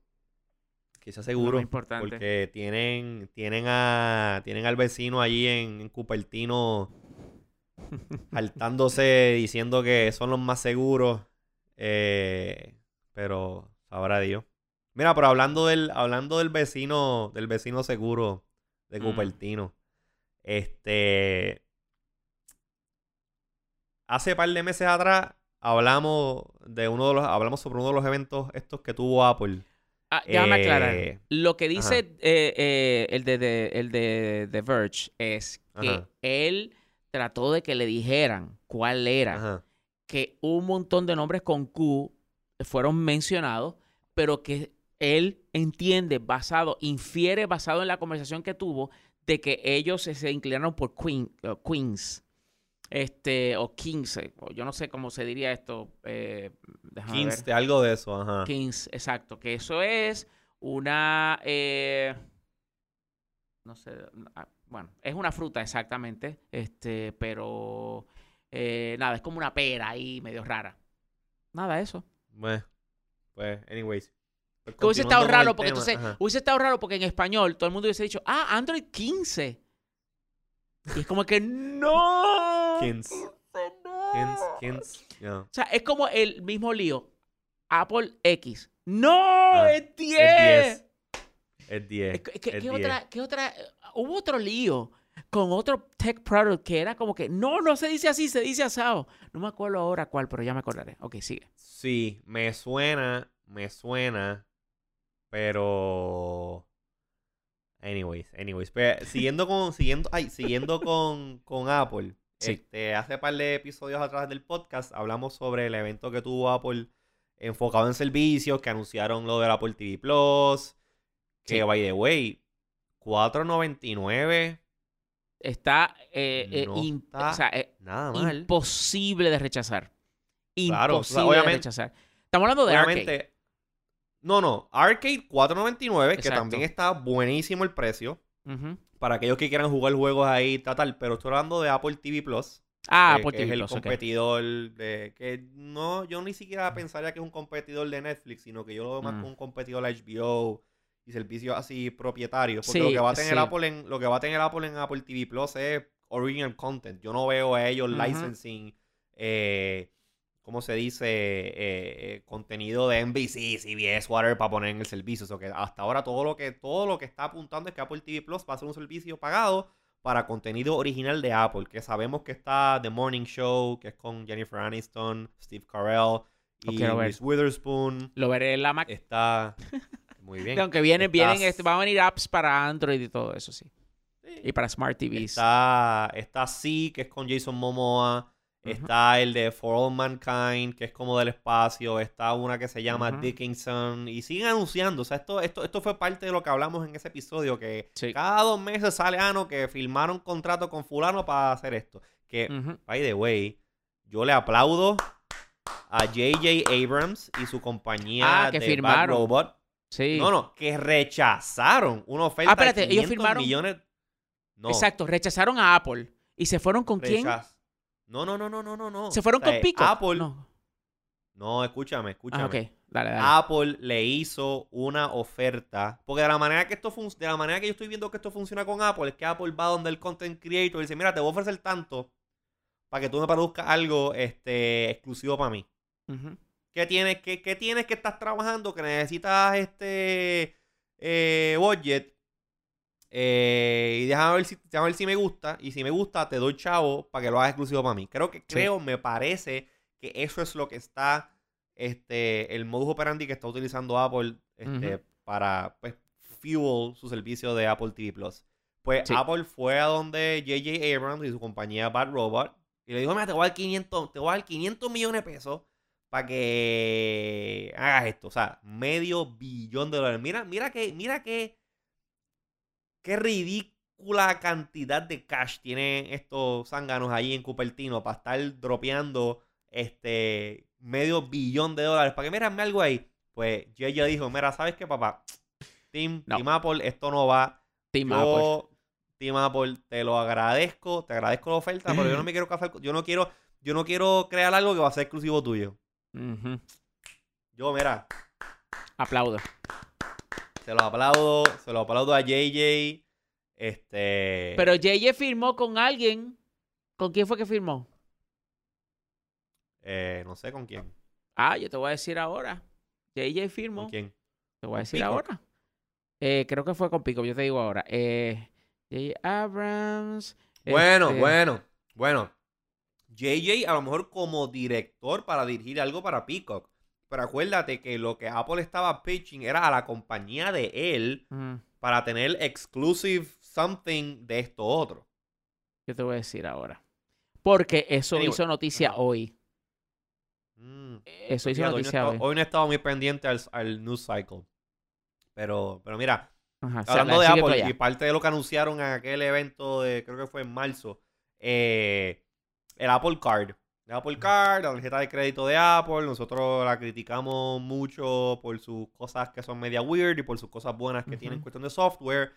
Sea seguro. importante. Porque tienen, tienen a, tienen al vecino allí en, en Cupertino saltándose diciendo que son los más seguros eh, pero sabrá Dios. Mira, pero hablando del, hablando del vecino, del vecino seguro de mm. Cupertino. Este. Hace par de meses atrás hablamos de uno de los, hablamos sobre uno de los eventos estos que tuvo Apple. Ah, déjame aclarar. Eh, Lo que dice eh, eh, el, de, de- el de The Verge es que Ajá. él trató de que le dijeran cuál era. Ajá. Que un montón de nombres con Q fueron mencionados, pero que él entiende, basado, infiere basado en la conversación que tuvo, de que ellos se, se inclinaron por Queen, eh, Queens. Este, o Kings, eh, o yo no sé cómo se diría esto. Eh, déjame ver. 15, algo de eso, ajá. Kings, exacto. Que eso es una. eh, no sé. ah, Bueno, es una fruta exactamente. Este, pero. eh, nada, es como una pera ahí medio rara. Nada, eso. Bueno, pues, anyways. Pues, Que hubiese estado raro porque tema, entonces. ajá. Hubiese estado raro porque en español todo el mundo hubiese dicho, ah, Android 15. Y es como que no. 15. no". 15, 15. yeah. O sea, es como el mismo lío. Apple X. ¡No! Ah, ¡Es 10! Es 10. Es 10. ¿Qué, qué- es qué 10. otra, qué otra? Hubo otro lío con otro tech product que era como que, no, no se dice así, se dice asado. No me acuerdo ahora cuál, pero ya me acordaré. Ok, sigue. Sí, me suena, me suena, pero... Anyways, anyways. Pero siguiendo con, siguiendo, ay, siguiendo con, con Apple. Sí. Este, hace par de episodios atrás del podcast hablamos sobre el evento que tuvo Apple enfocado en servicios, que anunciaron lo del Apple TV Plus. Que, Sí. by the way, 4.99, Está, eh, eh, No está o sea, eh, nada mal. imposible de rechazar. Claro, o sea, Imposible de rechazar. Estamos hablando de arcade. No, no. Arcade 4.99, que también está buenísimo el precio. Ujú. Para aquellos que quieran jugar juegos ahí, tal, Pero estoy hablando de Apple TV Plus. Ah, eh, Apple que TV es el Plus, competidor de. Que no, yo ni siquiera pensaría que es un competidor de Netflix, sino que yo lo veo más Mm. como un competidor a HBO y servicios así propietarios. Porque Sí, lo que va a tener sí. Apple en, lo que va a tener Apple en Apple TV Plus es original content. Yo no veo a ellos licensing, eh, ¿cómo se dice? Eh, eh, contenido de NBC, CBS, whatever, para poner en el servicio. O sea, que hasta ahora todo lo que, todo lo que está apuntando es que Apple TV Plus va a ser un servicio pagado para contenido original de Apple. Que sabemos que está The Morning Show, que es con Jennifer Aniston, Steve Carell y. Reese Witherspoon. Lo veré en la Mac. Está muy bien. Aunque vienen, Estás- vienen, este, van a venir apps para Android y todo eso, sí. Sí. Y para Smart TVs. Está, está Sí, que es con Jason Momoa. Está el de For All Mankind, que es como del espacio. Está una que se llama. Dickinson. Y siguen anunciando. O sea, esto, esto, esto fue parte de lo que hablamos en ese episodio. Que Sí. cada dos meses sale ano que firmaron contrato con fulano para hacer esto. Que, by the way, yo le aplaudo a J.J. Abrams y su compañía Ah, que de firmaron. Bad Robot. Sí. No, no, que rechazaron una oferta Ah, espérate, de ellos 500 firmaron- millones. No, Exacto, rechazaron a Apple. ¿Y se fueron con quién? rechaz- No, no, no, no, no, no, no. ¿Se fueron O sea, con Pico? Apple. No. No, escúchame, escúchame. Ah, ok. Dale, dale. Apple le hizo una oferta. Porque de la manera que esto fun- de la manera que yo estoy viendo que esto funciona con Apple, es que Apple va donde el content creator y dice, mira, te voy a ofrecer tanto para que tú me produzcas algo este, exclusivo para mí. ¿Qué tienes, qué, qué tienes que estás trabajando? Que necesitas este eh, budget. Eh, y déjame ver, si, déjame ver si me gusta. Y si me gusta, te doy chavo para que lo hagas exclusivo para mí. Creo que, creo, me parece que eso es lo que está. Este, el modus operandi que está utilizando Apple este, para pues, fuel su servicio de Apple TV Plus. Pues Sí. Apple fue a donde J.J. Abrams y su compañía Bad Robot. Y le dijo, mira, te voy a dar 500, te voy a dar 500 millones de pesos para que hagas esto. O sea, medio billón de dólares. Mira, mira que, mira que, qué ridícula cantidad de cash tienen estos zánganos ahí en Cupertino para estar dropeando este medio billón de dólares. Para que miren algo ahí. Pues ella dijo, mira, ¿sabes qué, papá? Team, No. Team Apple, esto no va. Team Apple. Yo, Team Apple, te lo agradezco, te agradezco la oferta, pero yo no me quiero casar, yo no quiero, yo no quiero crear algo que va a ser exclusivo tuyo. Yo, mira, Aplaudo. Se lo aplaudo, se lo aplaudo a JJ. Este. Pero JJ firmó con alguien. ¿Con quién fue que firmó? eh, no sé con quién. Ah, yo te voy a decir ahora. JJ firmó. ¿Con quién? Te voy a decir ahora. Eh, creo que fue con Pico, yo te digo ahora. Eh, J.J. Abrams. Bueno, este, bueno, bueno. JJ a lo mejor como director para dirigir algo para Peacock. Pero acuérdate que lo que Apple estaba pitching era a la compañía de él para tener exclusive something de esto otro. ¿Qué te voy a decir ahora? Porque eso Anyway, hizo noticia hoy. Mm. Eso hizo Fíjate, hoy, no he noticia estado, hoy. hoy no he estado muy pendiente al, al news cycle. Pero, pero mira, Ajá, hablando la- de Apple y parte de lo que anunciaron en aquel evento de, creo que fue en marzo, eh, el Apple Card. El Apple Card, la tarjeta de crédito de Apple, nosotros la criticamos mucho por sus cosas que son media weird y por sus cosas buenas que tienen en cuestión de software.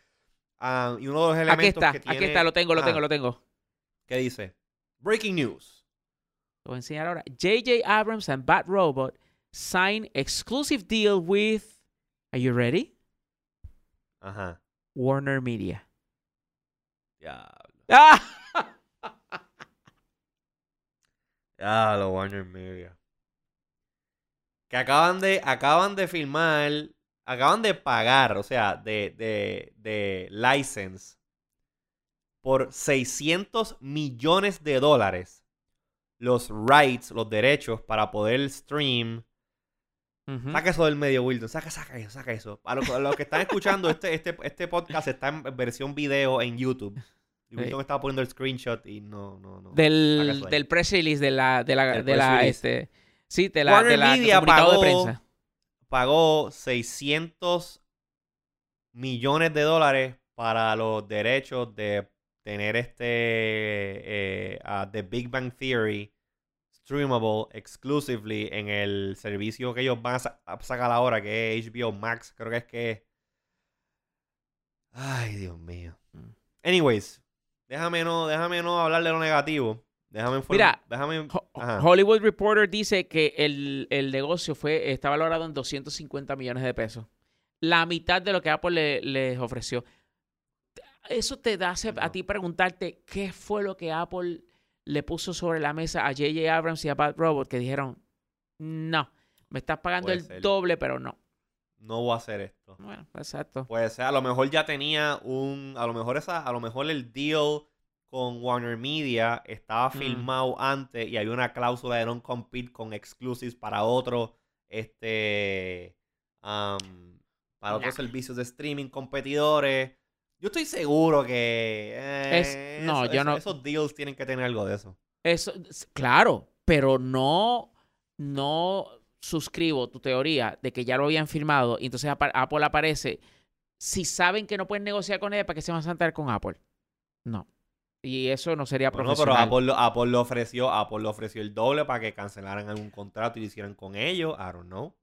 Ah, y uno de los elementos Aquí está, que aquí tiene... está, lo tengo, lo tengo, lo tengo. ¿Qué dice? Breaking news. Lo voy a enseñar ahora. J.J. Abrams and Bat Robot sign exclusive deal with. Are you ready? Ajá. Warner Media. Diablo. ¡Ah! Ya, los Warner Media. Que acaban de, acaban de filmar, acaban de pagar, o sea, de, de, de license por 600 millones de dólares los rights, los derechos para poder stream. Ujú. Saca eso del medio, Wilton. Saca, saca eso, saca eso. A los, a los que están escuchando, este, este, este podcast está en versión video en YouTube. Y. Wilton estaba poniendo el screenshot y no, no, no. Del, del press release de la, de la, de la, este, sí, de la, Warner de la Media comunicado de pagó- prensa. pagó 600 millones de dólares para los derechos de tener este eh, The Big Bang Theory streamable exclusively en el servicio que ellos van a, sa- a sacar ahora, que es HBO Max. Creo que es que. Ay, Dios mío. Mm. Anyways, déjame no, déjame no hablar de lo negativo. Déjame Mira, déjame. Hollywood Reporter dice que el, el negocio fue, está valorado en 250 millones de pesos. La mitad de lo que Apple le- les ofreció. Eso te da a ti preguntarte qué fue lo que Apple le puso sobre la mesa a J.J. Abrams y a Bad Robot que dijeron, no, me estás pagando Puede el ser. doble, pero no. No voy a hacer esto. Bueno, exacto. Puede ser, a lo mejor ya tenía un, a lo mejor esa, a lo mejor el deal con Warner Media estaba Mm. filmado antes y había una cláusula de non compete con exclusives para otros, este, para otros servicios de streaming competidores. Yo estoy seguro que eh, Es- no, eso- yo eso- no- esos deals tienen que tener algo de eso. Eso, claro, pero no, no suscribo tu teoría de que ya lo habían firmado y entonces Apple aparece. Si saben que no pueden negociar con ella, ¿para qué se van a sentar con Apple? No. Y eso no sería Bueno, pero profesional. Apple, lo- Apple le ofreció, Apple le ofreció el doble para que cancelaran algún contrato y lo hicieran con ellos. I don't know.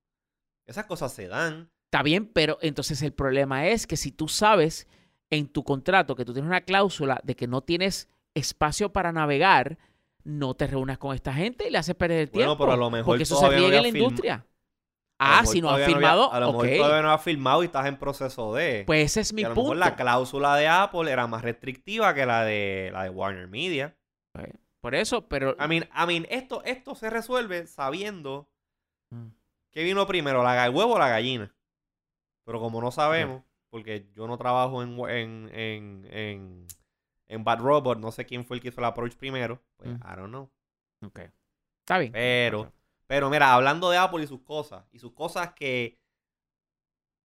Esas cosas se dan. Está bien, pero entonces el problema es que si tú sabes en tu contrato que tú tienes una cláusula de que no tienes espacio para navegar, no te reúnas con esta gente y le haces perder el Bueno, tiempo. pero a lo mejor porque eso se riega en la industria. Ah, si no había- firmado, a lo mejor todavía no has firmado y estás en proceso de. Pues ese es mi y a lo punto. mejor la cláusula de Apple era más restrictiva que la de la de Warner Media. Por eso, pero... I mean, I mean, esto, esto se resuelve sabiendo Mm. que vino primero, la, el huevo o la gallina. Pero como no sabemos, porque yo no trabajo en, en, en, en, en Bad Robot, no sé quién fue el que hizo el approach primero, pues Mm. I don't know. Ok. Está bien. Pero, pero mira, hablando de Apple y sus cosas, y sus cosas que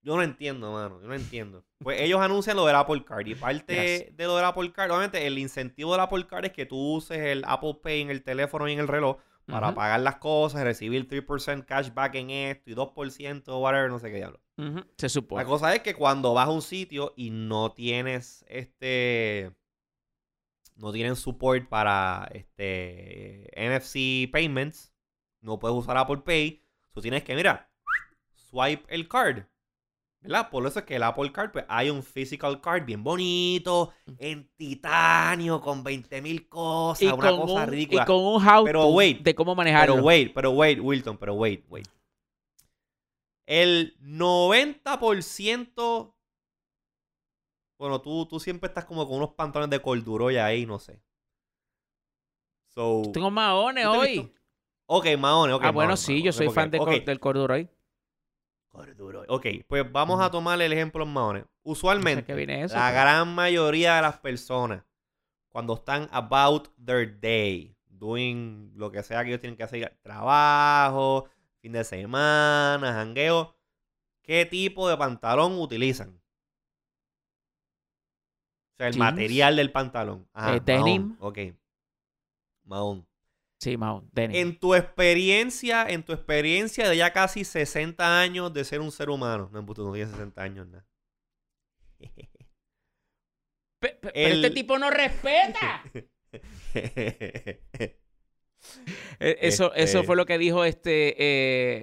yo no entiendo, mano, yo no entiendo. Pues ellos anuncian lo del Apple Card y parte de lo del Apple Card, obviamente el incentivo del Apple Card es que tú uses el Apple Pay en el teléfono y en el reloj para pagar las cosas, recibir 3% cashback en esto y 2%, whatever, no sé qué diablo. ujú, Se supone. La cosa es que cuando vas a un sitio y no tienes este no tienen support para este NFC payments, no puedes usar Apple Pay, tú tienes que mira, swipe el card. ¿Verdad? Por eso es que el Apple Card, pues hay un physical card bien bonito, en titanio, con 20 mil cosas, y, una con cosa un, ridícula. y con un how Pero wait, de cómo manejarlo. Pero wait, pero wait, Wilton, pero wait, wait. El 90%. Bueno, tú, tú siempre estás como con unos pantalones de corduroy ahí, no sé. So. Tengo maones ¿Tú te has hoy. visto? Ok, Mahones, ok. ah, bueno, sí, yo soy fan de ok, cor- del corduroy. corduroy. Ok, pues vamos a Ujú. tomarle el ejemplo en. No sé Usualmente, eso. la pero- gran mayoría de las personas, cuando están about their day, doing lo que sea que ellos tienen que hacer, trabajo, fin de semana, jangueo, ¿qué tipo de pantalón utilizan? O sea, el Jeans. material del pantalón. Ajá, Eh, denim. mahón, Ok. Mahón. Sí, Mao, denim. En tu experiencia, en tu experiencia de ya casi 60 años de ser un ser humano. No, no tienes 60 años, nada. Pe- Pero el- este tipo no respeta. Eh, Eso, eso Este- fue lo que dijo este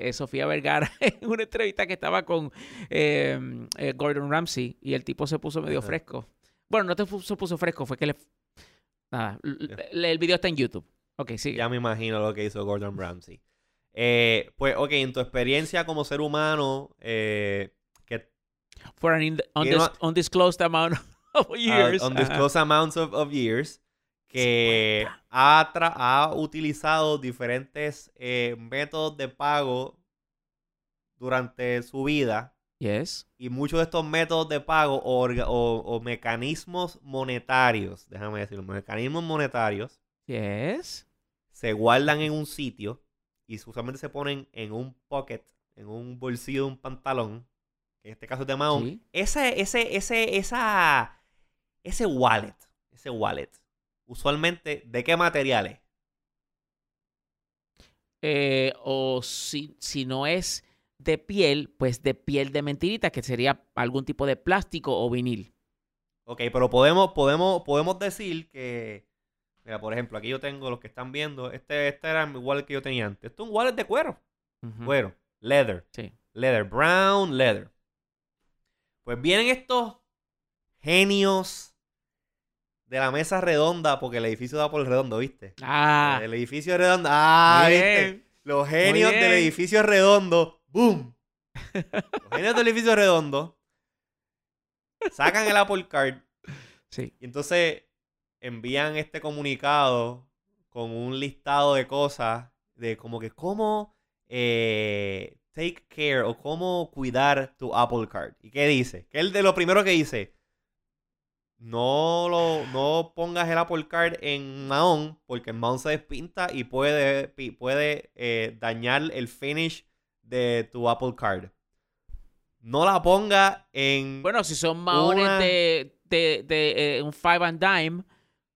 eh, Sofía Vergara en una entrevista que estaba con eh, eh, Gordon Ramsay y el tipo se puso medio Ajá. fresco. Bueno, no te se puso fresco, fue que le... Nada, el video está en YouTube. Ok, sigue. ya me imagino lo que hizo Gordon Ramsay. Eh, pues, ok, en tu experiencia como ser humano, eh, que For an ind- You know undis- undisclosed amount of years. uh, undisclosed amounts of, of years, que ha utilizado diferentes eh, métodos de pago durante su vida. Yes. Y muchos de estos métodos de pago o, o- o mecanismos monetarios, déjame decirlo, mecanismos monetarios, Yes. se guardan en un sitio y usualmente se ponen en un pocket, en un bolsillo de un pantalón, que en este caso es de Mahón. Sí. Ese, ese, ese, esa, ese wallet, ese wallet, usualmente, ¿de qué materiales? Eh, o si, si no es de piel, pues de piel de mentirita, que sería algún tipo de plástico o vinil. Ok, pero podemos, podemos, podemos decir que, mira, por ejemplo, aquí yo tengo los que están viendo, este, este era mi wallet que yo tenía antes. Esto es un wallet de cuero, cuero, leather. Sí. Leather, brown leather. Pues vienen estos genios de la mesa redonda, porque el edificio da por el redondo, ¿viste? Ah, El edificio redondo. Ah, ¿viste? Los genios del edificio redondo. ¡Boom! Los del edificio redondo sacan el Apple Card sí. y entonces envían este comunicado con un listado de cosas de como que cómo eh, take care o cómo cuidar tu Apple Card. ¿Y qué dice? Que es de lo primero que dice. No lo no pongas el Apple Card en Mahon porque el Mahon se despinta y puede, puede eh, dañar el finish de tu Apple Card. No la ponga en Bueno, si son maones Una- de, de, de, eh, un five and dime,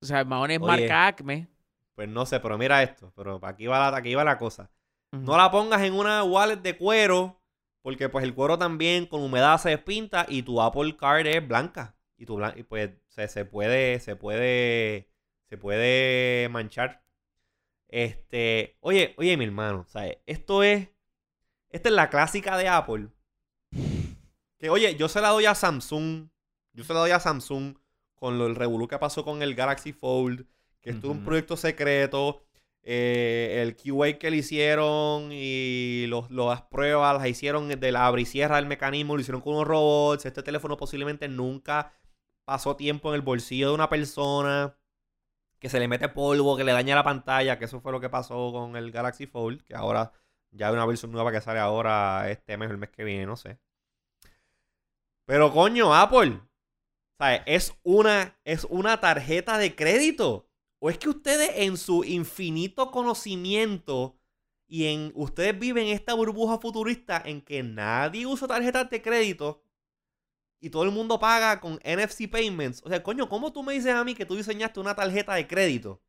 o sea, maones Oye. marca Acme. Pues no sé, pero mira esto. Pero aquí va la, aquí va la cosa. No la pongas en una wallet de cuero. Porque pues el cuero también con humedad se despinta y tu Apple Card es blanca. Y tu blan- y pues se, se puede. Se puede. Se puede manchar. Este. Oye, oye, mi hermano. ¿sabes? Esto es. Esta es la clásica de Apple. Que oye, yo se la doy a Samsung. Yo se la doy a Samsung. Con lo, el revolú que pasó con el Galaxy Fold. Que esto es un proyecto secreto. eh, el QA que le hicieron y los, las pruebas las hicieron de la abre y cierra del mecanismo, lo hicieron con unos robots. Este teléfono posiblemente nunca pasó tiempo en el bolsillo de una persona. Que se le mete polvo, que le daña la pantalla, que eso fue lo que pasó con el Galaxy Fold, que ahora ya hay una versión nueva que sale ahora este mes o el mes que viene, no sé. Pero coño, Apple, ¿sabes? Es una, es una tarjeta de crédito. ¿O es que ustedes en su infinito conocimiento y en ustedes viven esta burbuja futurista en que nadie usa tarjetas de crédito y todo el mundo paga con NFC payments? O sea, coño, ¿cómo tú me dices a mí que tú diseñaste una tarjeta de crédito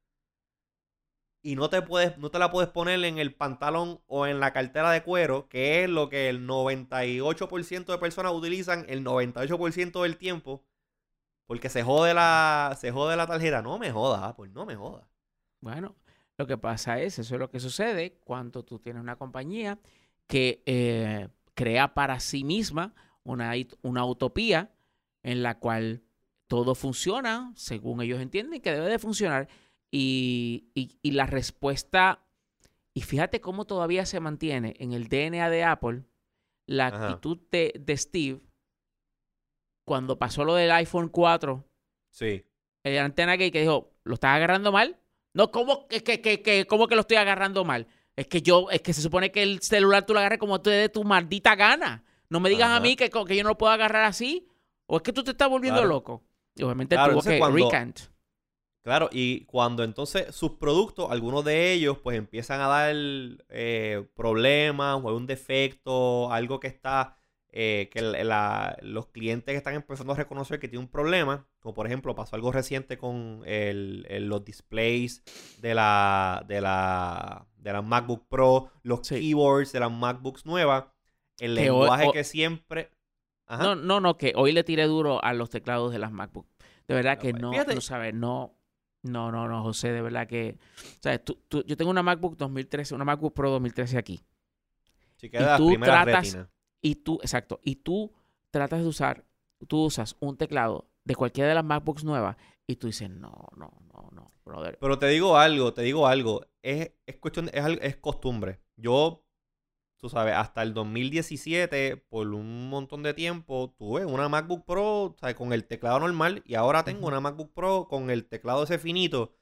y no te puedes no te la puedes poner en el pantalón o en la cartera de cuero, que es lo que el 98% de personas utilizan el 98% del tiempo? Porque se jode la se jode la tarjeta. No me jodas, pues no me jodas. Bueno, lo que pasa es, eso es lo que sucede cuando tú tienes una compañía que eh, crea para sí misma una, una utopía en la cual todo funciona según ellos entienden que debe de funcionar y, y- y la respuesta, y fíjate cómo todavía se mantiene en el DNA de Apple la Ajá. actitud de, de Steve cuando pasó lo del iPhone 4 Sí. el antena gay que dijo, ¿lo estás agarrando mal? No, ¿cómo que, que, que, que- cómo que lo estoy agarrando mal? Es que yo, es que se supone que el celular tú lo agarres como te dé tu maldita gana. No me digas a mí que, que yo no lo puedo agarrar así. O es que tú te estás volviendo Claro. loco. Y obviamente Claro, tuvo que cuando- recant. Claro, y cuando entonces sus productos, algunos de ellos, pues empiezan a dar eh, problemas o algún defecto, algo que está, eh, que los clientes están empezando a reconocer que tiene un problema, como por ejemplo pasó algo reciente con los displays de la, de la, de la MacBook Pro, los keyboards de las MacBooks nuevas, el lenguaje que siempre... No, no, no, que hoy le tiré duro a los teclados de las MacBook. De verdad que pues, no, no sabes, no, no, no, no, José, de verdad que. O sea, tú, yo tengo una MacBook 2013, una MacBook Pro 2013 aquí. y tú tratas, Y tú, exacto, y tú tratas de usar, tú usas un teclado de cualquiera de las MacBooks nuevas y tú dices, no, no, no, no, brother. Pero te digo algo, te digo algo. Es, es cuestión, es, es costumbre. Yo tú sabes, hasta el 2017, por un montón de tiempo, tuve una MacBook Pro con el teclado normal y ahora tengo una MacBook Pro con el teclado ese finito.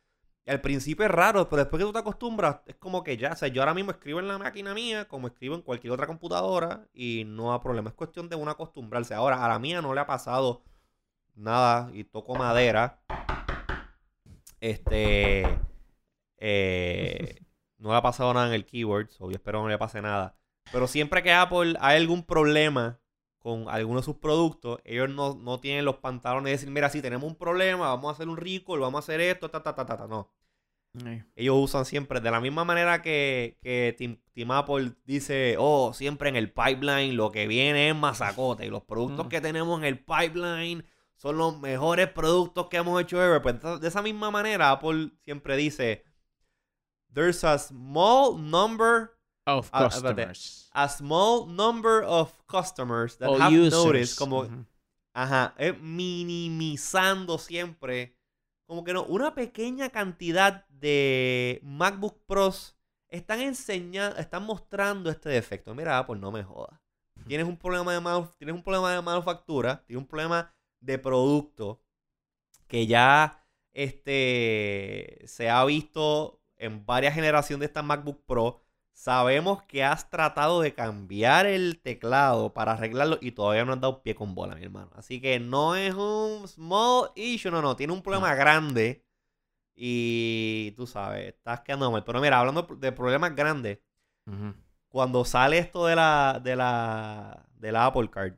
al principio es raro, pero después que tú te acostumbras, es como que ya, o sea, yo ahora mismo escribo en la máquina mía como escribo en cualquier otra computadora y no hay problema. Es cuestión de uno acostumbrarse. Ahora, a la mía no le ha pasado nada y toco madera. Este. Eh, no le ha pasado nada en el keyboard, o yo espero que no le pase nada. Pero siempre que Apple hay algún problema con alguno de sus productos, ellos no, tienen los pantalones de decir, mira, si tenemos un problema, vamos a hacer un rico, vamos a hacer esto, ta, ta, ta, ta, ta. No. Ellos usan siempre, de la misma manera que, que Team, Apple dice, oh, siempre en el pipeline lo que viene es masacote y los productos mm. que tenemos en el pipeline son los mejores productos que hemos hecho ever. Pues de esa misma manera, Apple siempre dice, there's a small number of ah, customers. A, small number of customers that have noticed, como, ajá, minimizando siempre, como que no, una pequeña cantidad de MacBook Pros están enseñando, están mostrando este defecto. Mira, pues no me jodas. Tienes un problema de tienes un problema de manufactura, tienes un problema de producto que ya este se ha visto en varias generaciones de estas MacBook Pro Sabemos que has tratado de cambiar el teclado para arreglarlo y todavía no has dado pie con bola, mi hermano. Así que no es un small issue, no, no, tiene un problema grande. Y tú sabes, estás quedando mal. Pero mira, hablando de problemas grandes, cuando sale esto de la, de la, de la Apple Card,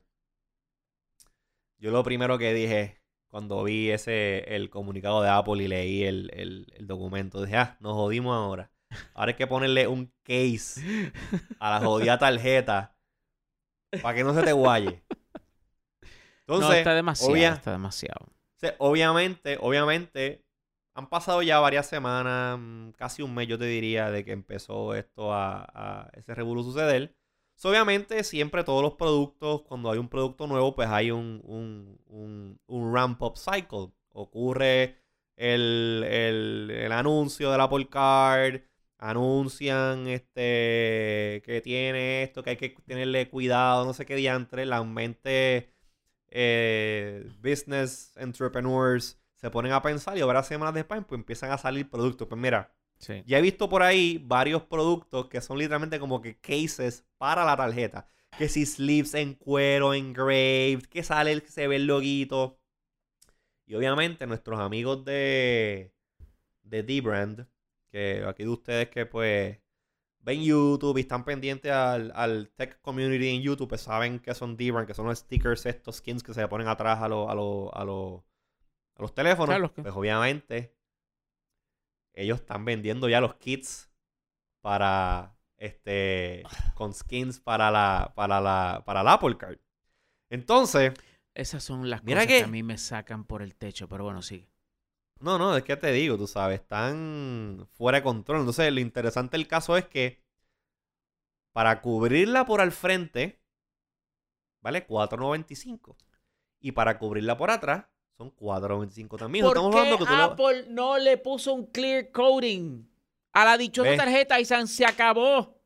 yo lo primero que dije cuando vi ese, el comunicado de Apple y leí el, el documento, dije, ah, nos jodimos ahora. Ahora hay que ponerle un case a la jodida tarjeta para que no se te guaye. Entonces, no, está demasiado, está demasiado. obviamente, obviamente, han pasado ya varias semanas, mm, casi un mes yo te diría, de que empezó esto a, ese revuelo suceder. obviamente, siempre todos los productos, cuando hay un producto nuevo, pues hay un, un, un, ramp-up cycle. Ocurre el, el, el anuncio del Apple Card, anuncian este que tiene esto, que hay que tenerle cuidado, no sé qué diantre, la mente eh, business entrepreneurs se ponen a pensar y ahora semanas después pues empiezan a salir productos. Pues mira, ya he visto por ahí varios productos que son literalmente como que cases para la tarjeta. Que si sleeves en cuero, engraved, que sale, se ve el loguito. Y obviamente nuestros amigos de, de D-Brand que aquí de ustedes que pues ven YouTube y están pendientes al, tech community en YouTube, pues saben que son Divan, que son los stickers, estos skins que se le ponen atrás a, a, a, a los teléfonos. Pues obviamente ellos están vendiendo ya los kits para este con skins para la para la para la Apple Card. Entonces, esas son las cosas que, que, a mí me sacan por el techo, pero bueno, sigue. No, no, es que te digo, tú sabes, están fuera de control. Entonces, lo interesante del caso es que para cubrirla por al frente, vale 4.95. Y para cubrirla por atrás, son 4.95 también. ¿Por qué Apple no le puso un clear coding a la dichosa tarjeta y se acabó?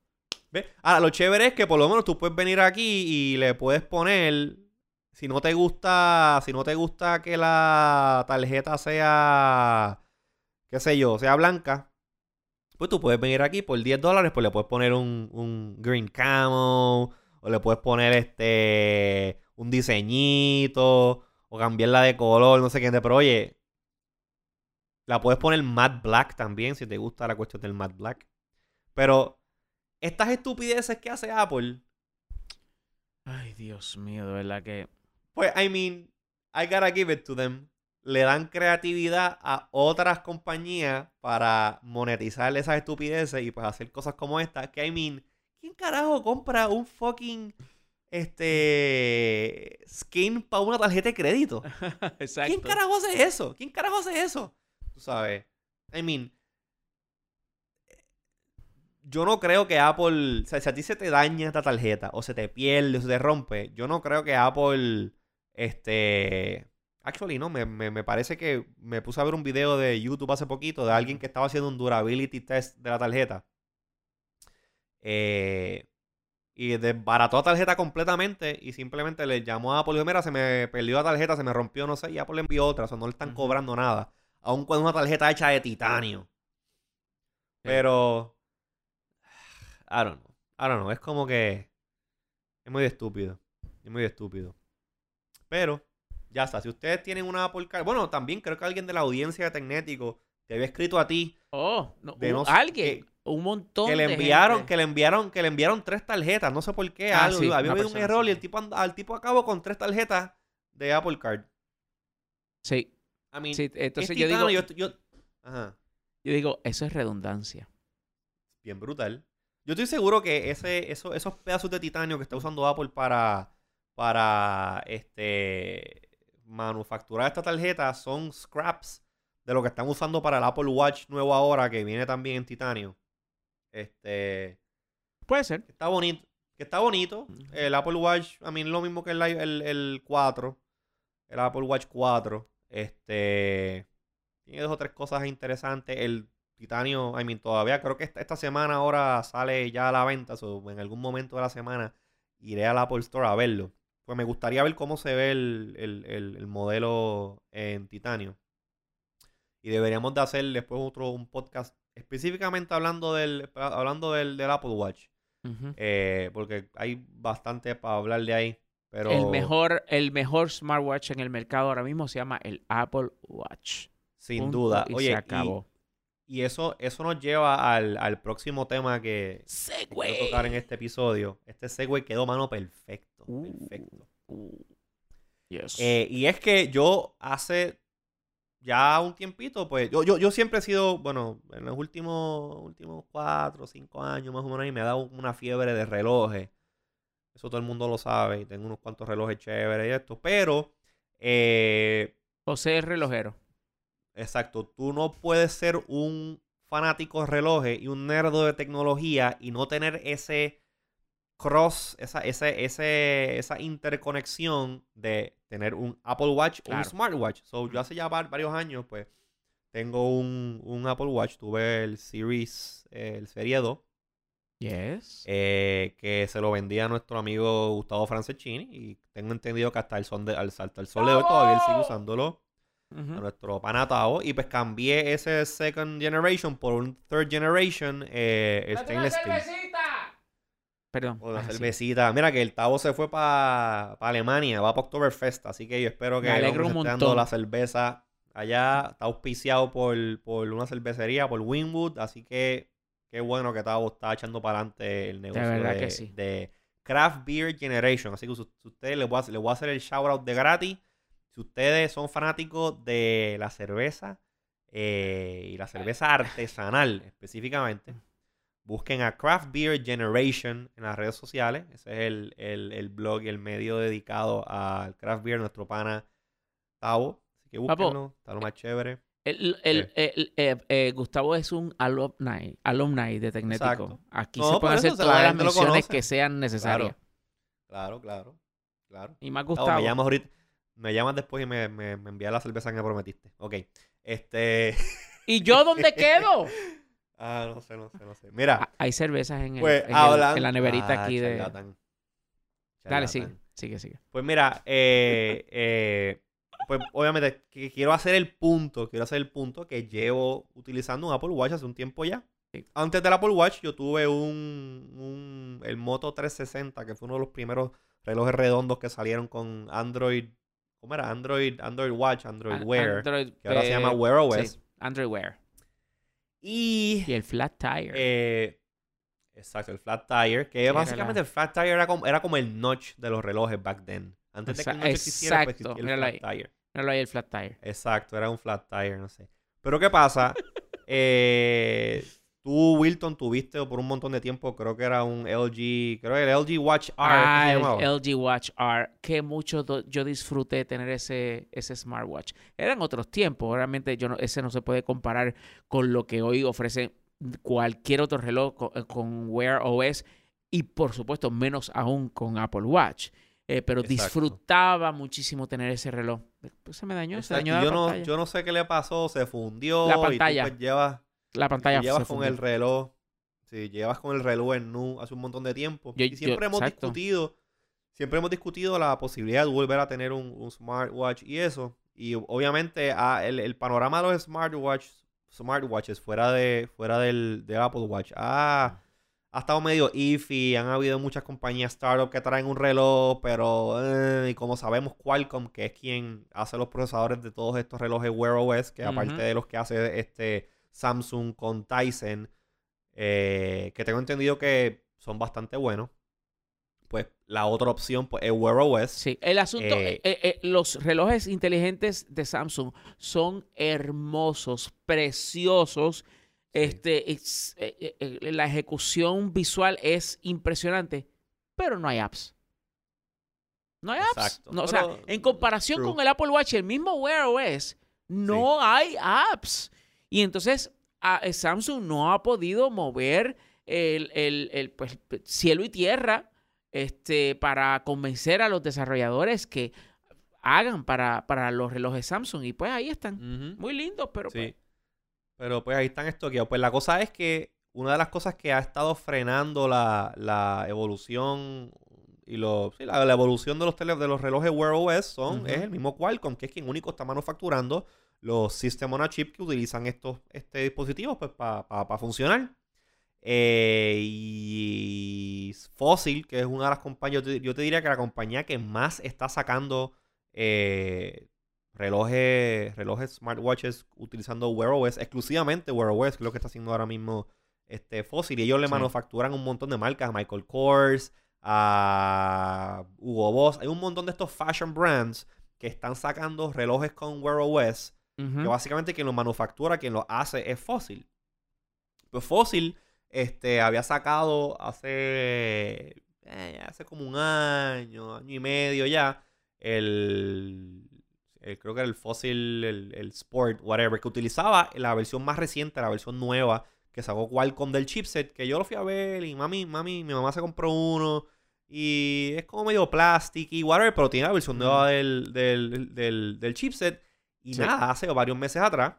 ¿Ves? Ahora, lo chévere es que por lo menos tú puedes venir aquí y le puedes poner si no te gusta, si no te gusta que la tarjeta sea, qué sé yo, sea blanca, pues tú puedes venir aquí por 10 dólares, pues le puedes poner un, un green camo, o le puedes poner este, un diseñito, o cambiarla de color, no sé qué, pero oye, La puedes poner matte black también, si te gusta la cuestión del matte black. Pero estas estupideces que hace Apple, Ay, Dios mío, de verdad que. Pues, I mean, I gotta give it to them. Le dan creatividad a otras compañías para monetizar esas estupideces y pues hacer cosas como esta. Que, I mean, ¿quién carajo compra un fucking este skin para una tarjeta de crédito? Exacto. ¿Quién carajo hace eso? ¿Quién carajo hace eso? Tú sabes. I mean. Yo no creo que Apple. O sea, si a ti se te daña esta tarjeta, o se te pierde, o se te rompe, yo no creo que Apple. Este. Actually, no, me, me- me parece que me puse a ver un video de YouTube hace poquito de alguien que estaba haciendo un durability test de la tarjeta. Eh, y desbarató la tarjeta completamente y simplemente le llamó a Apple y mira, se me perdió la tarjeta, se me rompió, no sé, y Apple le envió otra, o sea, no le están cobrando nada. Aun con una tarjeta hecha de titanio. Pero... I don't know. I don't know. Es como que... Es muy estúpido. Es muy estúpido. Pero, ya está. Si ustedes tienen una Apple Card... Bueno, también creo que alguien de la audiencia de Tecnético te había escrito a ti Oh, no, De un- no- alguien, que- un montón que le de enviaron, gente. que le enviaron, que le enviaron tres tarjetas, no sé por qué, Ah, algo, sí, había habido un error y el tipo and- al tipo acabó con tres tarjetas de Apple Card. Sí, I mean, sí, es entonces yo digo, yo, yo- ajá, yo digo, eso es redundancia. bien brutal. Yo estoy seguro que ese, eso- esos pedazos de titanio que está usando Apple para, para este manufacturar esta tarjeta son scraps de lo que están usando para el Apple Watch nuevo ahora, que viene también en titanio. Este, Puede ser. está bonito. Que está bonito. El Apple Watch, a mí es lo mismo que el, el, el 4. El Apple Watch 4. Este. Tiene dos o tres cosas interesantes. El titanio, I mean, todavía creo que esta, esta semana ahora sale ya a la venta. so, en algún momento de la semana iré al Apple Store a verlo. Pues me gustaría ver cómo se ve el, el- el- el modelo en titanio. Y deberíamos de hacer después otro un podcast específicamente hablando del hablando del, del Apple Watch. Eh, porque hay bastante para hablar de ahí. Pero El mejor, el mejor smartwatch en el mercado ahora mismo se llama el Apple Watch. sin Punto, duda. y Oye, se acabó. Y, eso, eso nos lleva al, al próximo tema que que quiero tocar en este episodio. Este segue quedó mano perfecto. Uh. Perfecto. Uh, yes. Eh, y es que yo hace ya un tiempito, pues, yo, yo, yo siempre he sido, bueno, en los últimos, últimos cuatro o cinco años más o menos, y me ha dado una fiebre de relojes. Eso todo el mundo lo sabe, y tengo unos cuantos relojes chéveres y esto. Pero, eh, José es relojero. Exacto, tú no puedes ser un fanático de relojes y un nerdo de tecnología y no tener ese cross, esa, ese, ese, esa interconexión de tener un Apple Watch o un smartwatch. So, yo hace ya var- varios años, pues, tengo un, un Apple Watch. Tuve el Series, eh, el Serie 2, Yes. eh, que se lo vendía a nuestro amigo Gustavo Franceschini. Y tengo entendido que hasta el, son de, al- hasta el sol de hoy todavía él sigue usándolo a Ujú. nuestro panatao. Y pues cambié ese second generation por un third generation eh, stainless steel. Perdón. O una Ah, sí. cervecita. Mira que el Tavo se fue para Alemania, va para Oktoberfest, así que yo espero que un esté dando montón. la cerveza allá. Está auspiciado por, por una cervecería, por Winwood, así que qué bueno que Tavo está echando para adelante el negocio de, verdad que sí. de Craft Beer Generation. Así que si si ustedes les voy, a, les voy a hacer el shout out de gratis. Si ustedes son fanáticos de la cerveza eh, y la cerveza artesanal específicamente, busquen a Craft Beer Generation en las redes sociales. Ese es el, el- el blog y el medio dedicado al craft beer, nuestro pana Tavo. Así que búsquenlo, está lo más chévere. El, el- el- eh, eh, Gustavo es un alumni, alumni de Tecnético. Aquí No, se pueden hacer todas la las conoce. que sean necesarias. Claro, claro, claro. Y más Tavo, Gustavo. me llamas ahorita. Me llamas después y me, me, me envías la cerveza que me prometiste. Ok. Este. ¿Y yo dónde quedo? ah, no sé, no sé, no sé. Mira. Ah, Hay cervezas en, el- Pues en, el- hablan. en la neverita Ah, aquí de... Dale, sigue, sigue, sigue. Pues mira, eh, eh, pues obviamente que quiero hacer el punto, quiero hacer el punto que llevo utilizando un Apple Watch hace un tiempo ya. Sí. Antes del Apple Watch yo tuve un, un- el Moto 360, que fue uno de los primeros relojes redondos que salieron con Android, ¿cómo era? Android, Android Watch, Android An- Wear, Android, que ahora se llama Wear OS. sí. Android Wear. Y, Y el Flat Tire. eh, exacto, el flat tire, que básicamente la- el flat tire era como, era como el notch de los relojes back then. Antes de que el notch existiera, pues existía el míralo flat tire. Míralo ahí el Flat Tire. Exacto, era un flat tire, no sé. Pero ¿qué pasa? Eh, tú, Wilton, tuviste por un montón de tiempo, creo que era un LG, creo que el LG Watch R. ¿qué Ah, el? LG Watch R. Que mucho yo disfruté tener ese, ese smartwatch. Eran otros tiempos. Realmente yo no- ese no se puede comparar con lo que hoy ofrece cualquier otro reloj eh, con, Wear OS y por supuesto menos aún con Apple Watch. Eh, pero Exacto. disfrutaba muchísimo tener ese reloj. Pues se me dañó, se dañó la yo, no, pantalla. yo no sé qué le pasó, se fundió. La Y pantalla. tú pues llevas, la pantalla llevas con fundió. el reloj. Sí, llevas con el reloj en nu hace un montón de tiempo. Yo- y siempre yo- hemos exacto. discutido, siempre hemos discutido la posibilidad de volver a tener un, un smartwatch y eso. Y obviamente ah, el, el panorama de los smartwatch, smartwatches fuera de fuera del, de Apple Watch ah, ha estado medio iffy. Han habido muchas compañías startup que traen un reloj, pero eh, y como sabemos Qualcomm, que es quien hace los procesadores de todos estos relojes Wear OS, que aparte de los que hace este Samsung con Tyson, eh, que tengo entendido que son bastante buenos. Pues la otra opción pues, es Wear OS. Sí, el asunto, Eh, eh, los relojes inteligentes de Samsung son hermosos, preciosos. Este, es- la ejecución visual es impresionante, pero no hay apps. No hay apps. No, o sea, en comparación true. con el Apple Watch el mismo Wear OS, no hay apps. Y entonces a- eh, Samsung no ha podido mover el, el- el, pues, cielo y tierra este, para convencer a los desarrolladores que hagan para, para los relojes Samsung. Y pues ahí están. Muy lindos, pero Sí. pues, Pero pues ahí están estoqueados. Pues la cosa es que una de las cosas que ha estado frenando la, la evolución y lo, sí, la, la evolución de los tele- de los relojes Wear OS son, es el mismo Qualcomm, que es quien único está manufacturando los System on a Chip que utilizan estos este dispositivos pues para funcionar. Eh, y Fossil, que es una de las compañías, yo te, yo te diría que la compañía que más está sacando eh, relojes, relojes smartwatches utilizando Wear OS, exclusivamente Wear OS, que es lo que está haciendo ahora mismo este Fossil. Y ellos le Sí. manufacturan un montón de marcas, a Michael Kors, a Hugo Boss. Hay un montón de estos fashion brands que están sacando relojes con Wear OS que básicamente quien lo manufactura, quien lo hace es Fossil. Pues Fossil este, había sacado hace, eh, hace como un año, año y medio ya, el, el- creo que era el Fossil, el, el Sport, whatever, que utilizaba la versión más reciente, la versión nueva, que sacó Qualcomm del chipset, que yo lo fui a ver y mami, mami, mi mamá se compró uno. Y es como medio plástico y whatever, pero tiene la versión nueva del, del, del, del chipset. Y Sí. nada, hace varios meses atrás,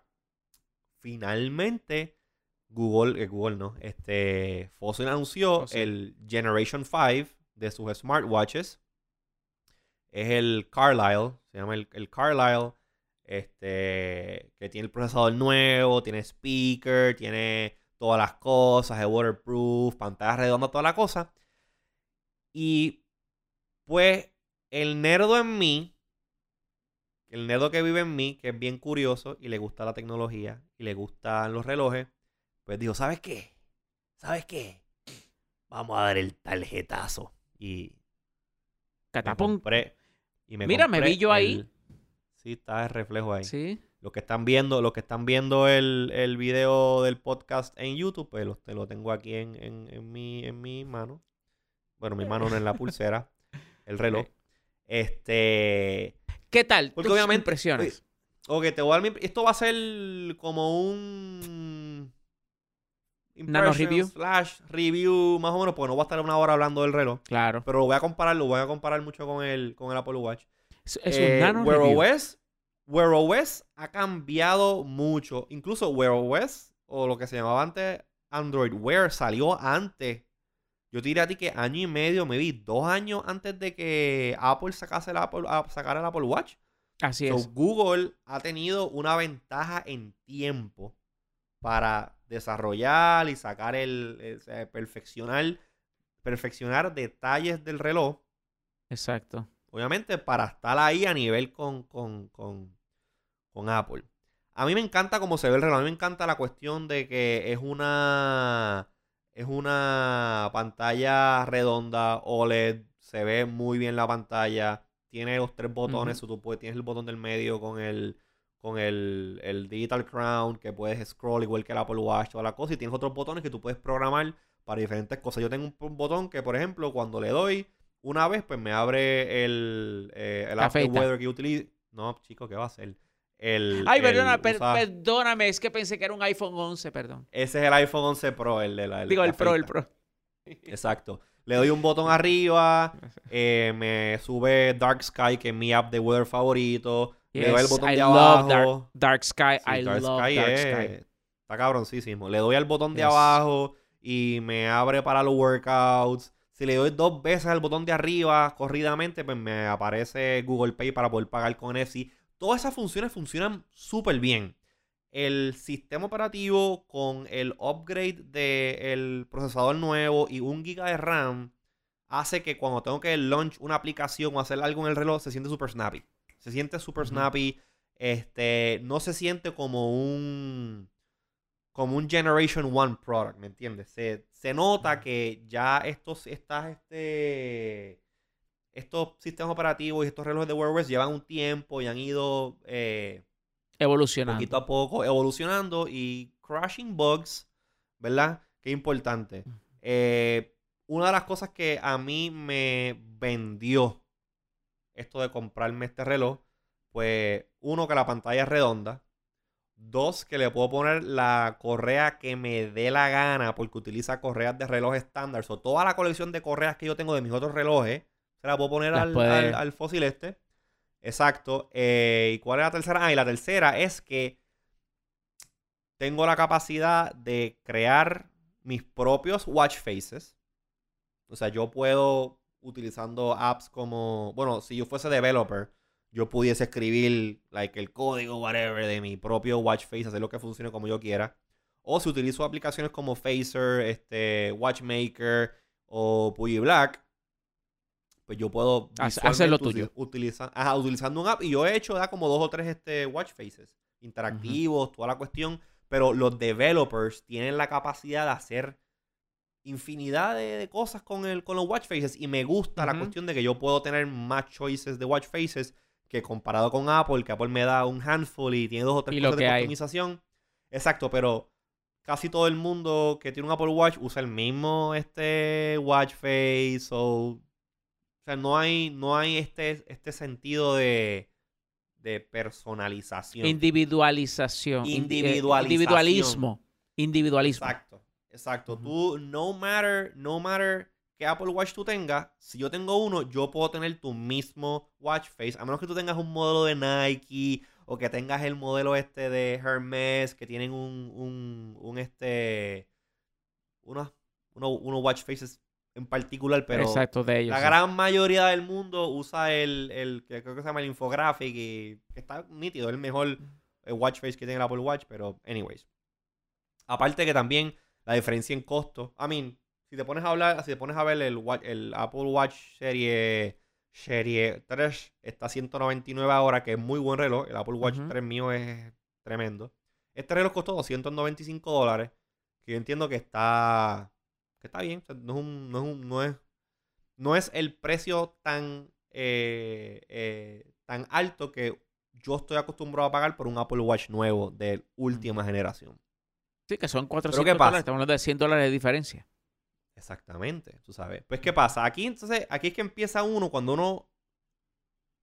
finalmente, Google, eh, Google no, este, Fossil anunció el Generation 5 de sus smartwatches. Es el Carlyle, se llama el, el Carlyle, este, que tiene el procesador nuevo, tiene speaker, tiene todas las cosas, es waterproof, pantalla redonda, toda la cosa. Y pues el nerdo en mí, el nerdo que vive en mí, que es bien curioso y le gusta la tecnología y le gustan los relojes, pues dijo, ¿sabes qué? ¿Sabes qué? Vamos a dar el tarjetazo. Y me compré. Y me Mira, me vi yo ahí. Sí, está el reflejo ahí. Sí. Los que están viendo, los que están viendo el, el video del podcast en YouTube, pues lo, te lo tengo aquí en, en, en mi, en mi mano. Bueno, mi mano no en la pulsera, el reloj. Este. ¿Qué tal? Porque obviamente- impresiones? Ok, te voy a dar mi- Esto va a ser como un. Nano review. Slash review, más o menos, porque no voy a estar una hora hablando del reloj. Claro. Pero lo voy a comparar, lo voy a comparar mucho con el, con el Apple Watch. Es, es Eh, un nano Wear review. OS, Wear OS ha cambiado mucho. Incluso Wear OS, o lo que se llamaba antes Android Wear, salió antes. Yo te diré a ti que año y medio, me vi dos años antes de que Apple sacase el Apple, sacara el Apple Watch. Así So, es. Google ha tenido una ventaja en tiempo para desarrollar y sacar el, sea, perfeccionar, perfeccionar detalles del reloj Exacto. Obviamente para estar ahí a nivel con, con, con, con Apple. A mí me encanta cómo se ve el reloj. A mí me encanta la cuestión de que es una. Es una pantalla redonda, OLED. Se ve muy bien la pantalla. Tiene los tres botones. tú puedes, tienes el botón del medio con el. Con el, el Digital Crown. Que puedes scroll igual que el Apple Watch. Toda la cosa. Y tienes otros botones que tú puedes programar para diferentes cosas. Yo tengo un botón que, por ejemplo, cuando le doy una vez, pues me abre el, eh, el After Weather que utilizo. No, chico, ¿qué va a hacer? El, Ay, perdona, perdóname, es que pensé que era un iPhone 11, perdón. Ese es el iPhone 11 Pro, el de la. Digo, el Pro, el Pro. Exacto. Le doy un botón arriba, eh, me sube Dark Sky, que es mi app de weather favorito. le doy el botón de abajo. Dark, Sky, I love Dark Sky. Está cabroncísimo. Le doy al botón de abajo y me abre para los workouts. Si le doy dos veces al botón de arriba corridamente, pues me aparece Google Pay para poder pagar con NFC. Todas esas funciones funcionan súper bien. El sistema operativo con el upgrade del procesador nuevo y un giga de RAM hace que cuando tengo que launch una aplicación o hacer algo en el reloj se siente súper snappy. Se siente súper snappy. Este, no se siente como un como un Generation One product, ¿me entiendes? Se, se nota que ya estos, estas, este, estos sistemas operativos y estos relojes de Wear OS llevan un tiempo y han ido eh, evolucionando. Poquito a poco, evolucionando y crashing bugs, ¿verdad? Qué importante. Eh, una de las cosas que a mí me vendió esto de comprarme este reloj, pues uno, que la pantalla es redonda. Dos, que le puedo poner la correa que me dé la gana porque utiliza correas de reloj estándar. O toda la colección de correas que yo tengo de mis otros relojes la puedo poner al, fósil este. Exacto. Eh, ¿Y cuál es la tercera? Ah, y la tercera es que tengo la capacidad de crear mis propios watch faces. O sea, yo puedo, utilizando apps como, bueno, si yo fuese developer, yo pudiese escribir like, el código, whatever, de mi propio watch face, hacer lo que funcione como yo quiera. O si utilizo aplicaciones como Facer, este, Watchmaker o Puyi Black, pues yo puedo hacer lo tuyo. utilizando un app. Y yo he hecho da como dos o tres este, watch faces interactivos, toda la cuestión. Pero los developers tienen la capacidad de hacer infinidad de, cosas con, el, con los watch faces. Y me gusta la cuestión de que yo puedo tener más choices de watch faces que comparado con Apple, que Apple me da un handful y tiene dos o tres cosas de customización. Exacto, pero casi todo el mundo que tiene un Apple Watch usa el mismo este watch face o o sea, no hay, no hay este, este sentido de, de personalización. Individualización. Eh, Individualización. Individualismo. Individualismo. Exacto. Exacto. Tú, no matter, no matter qué Apple Watch tú tengas, si yo tengo uno, yo puedo tener tu mismo watch face. A menos que tú tengas un modelo de Nike o que tengas el modelo este de Hermes, que tienen un, un, un este, unos, uno, uno watch faces en particular, pero Exacto, de ellos, la gran mayoría del mundo usa el, el, que creo que se llama el infographic y que está nítido, el mejor watch face que tiene el Apple Watch, pero anyways. Aparte que también la diferencia en costo, I mean, si te pones a hablar, si te pones a ver el, el Apple Watch serie serie 3 está a 199 ahora, que es muy buen reloj, el Apple Watch 3 mío es tremendo. Este reloj costó 295 dólares, que yo entiendo que está está bien. no, es no, es no, es, el precio tan, eh, eh, tan alto que yo estoy acostumbrado a pagar por un Apple Watch nuevo de última generación. Sí, que son 400 dólares. Estamos hablando de 100 dólares de diferencia. Exactamente, tú sabes. Pues, ¿qué pasa? Aquí, entonces, aquí es que empieza uno cuando uno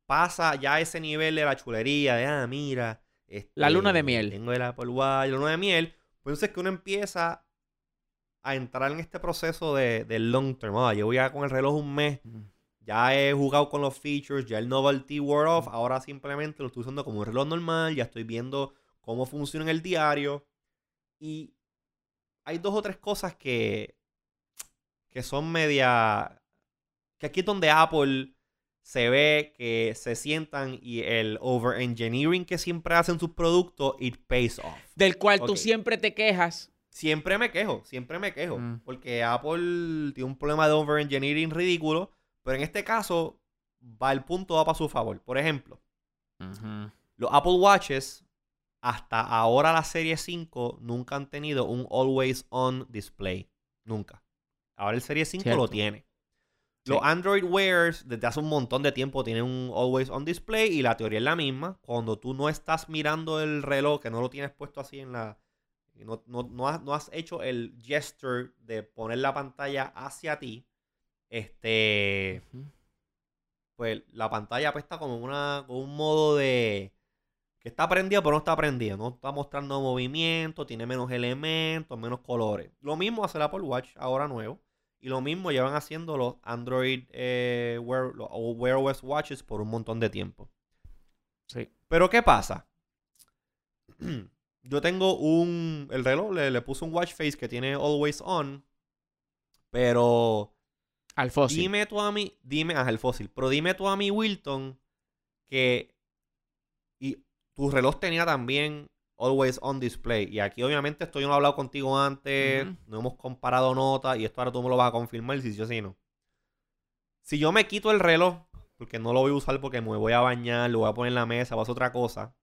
pasa ya ese nivel de la chulería, de, ah, mira. la luna de este, miel. Tengo el Apple Watch, la luna de miel. Pues entonces que uno empieza a entrar en este proceso de, long term. yo llevo ya con el reloj un mes. Ya he jugado con los features, ya el novelty wore off. Ahora simplemente lo estoy usando como un reloj normal. Ya estoy viendo cómo funciona en el diario. Y hay dos o tres cosas que, que son media. Que aquí es donde Apple se ve que se sientan y el over-engineering que siempre hacen sus productos, it pays off. Del cual tú siempre te quejas Siempre me quejo, siempre me quejo. Mm. Porque Apple tiene un problema de overengineering ridículo. Pero en este caso, va el punto va para su favor. Por ejemplo, los Apple Watches hasta ahora la serie 5 nunca han tenido un always on display. Nunca. Ahora el serie 5 lo tiene. Sí. Los Android Wears desde hace un montón de tiempo tienen un always on display y la teoría es la misma. Cuando tú no estás mirando el reloj, que no lo tienes puesto así en la... No, no- no has, no has hecho el gesture de poner la pantalla hacia ti. Este pues la pantalla está como una, con un modo de que está prendida pero no está prendida, no está mostrando movimiento, tiene menos elementos, menos colores. Lo mismo hace el Apple Watch ahora nuevo y lo mismo llevan haciendo los Android eh, Wear, o Wear OS Watches por un montón de tiempo. Sí. Pero ¿qué pasa? Yo tengo un el reloj le, le puse un watch face que tiene always on, pero Al fósil. Dime tú a mí, dime, ah, el fósil, pero dime tú a mí, Wilton, que y tu reloj tenía también always on display. Y aquí obviamente esto yo no he hablado contigo antes, no hemos comparado notas y esto ahora tú me lo vas a confirmar si yo sí no. Si yo me quito el reloj, porque no lo voy a usar porque me voy a bañar, lo voy a poner en la mesa, voy a hacer otra cosa,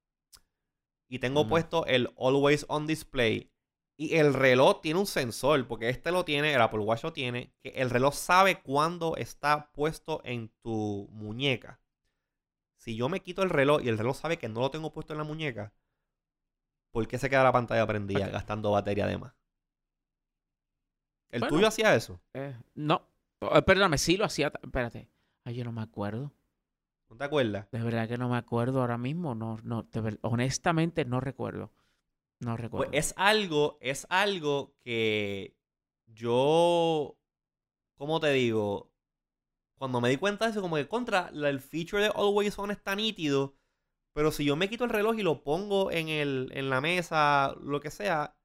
y tengo puesto el always on display, y el reloj tiene un sensor, porque este lo tiene, el Apple Watch lo tiene, que el reloj sabe cuándo está puesto en tu muñeca. Si yo me quito el reloj y el reloj sabe que no lo tengo puesto en la muñeca, ¿por qué se queda la pantalla prendida Ok. gastando batería de más? ¿El Bueno. tuyo hacía eso? Eh, no. Oh, perdóname, sí lo hacía. Espérate. Ay, yo no me acuerdo. ¿No te acuerdas? De verdad que no me acuerdo ahora mismo. No, no, ver- honestamente no recuerdo. No Pues recuerdo. es algo, es algo que yo, ¿cómo te digo? Cuando me di cuenta de eso, como que contra, el feature de Always On está nítido, pero si yo me quito el reloj y lo pongo en, el, en la mesa, lo que sea,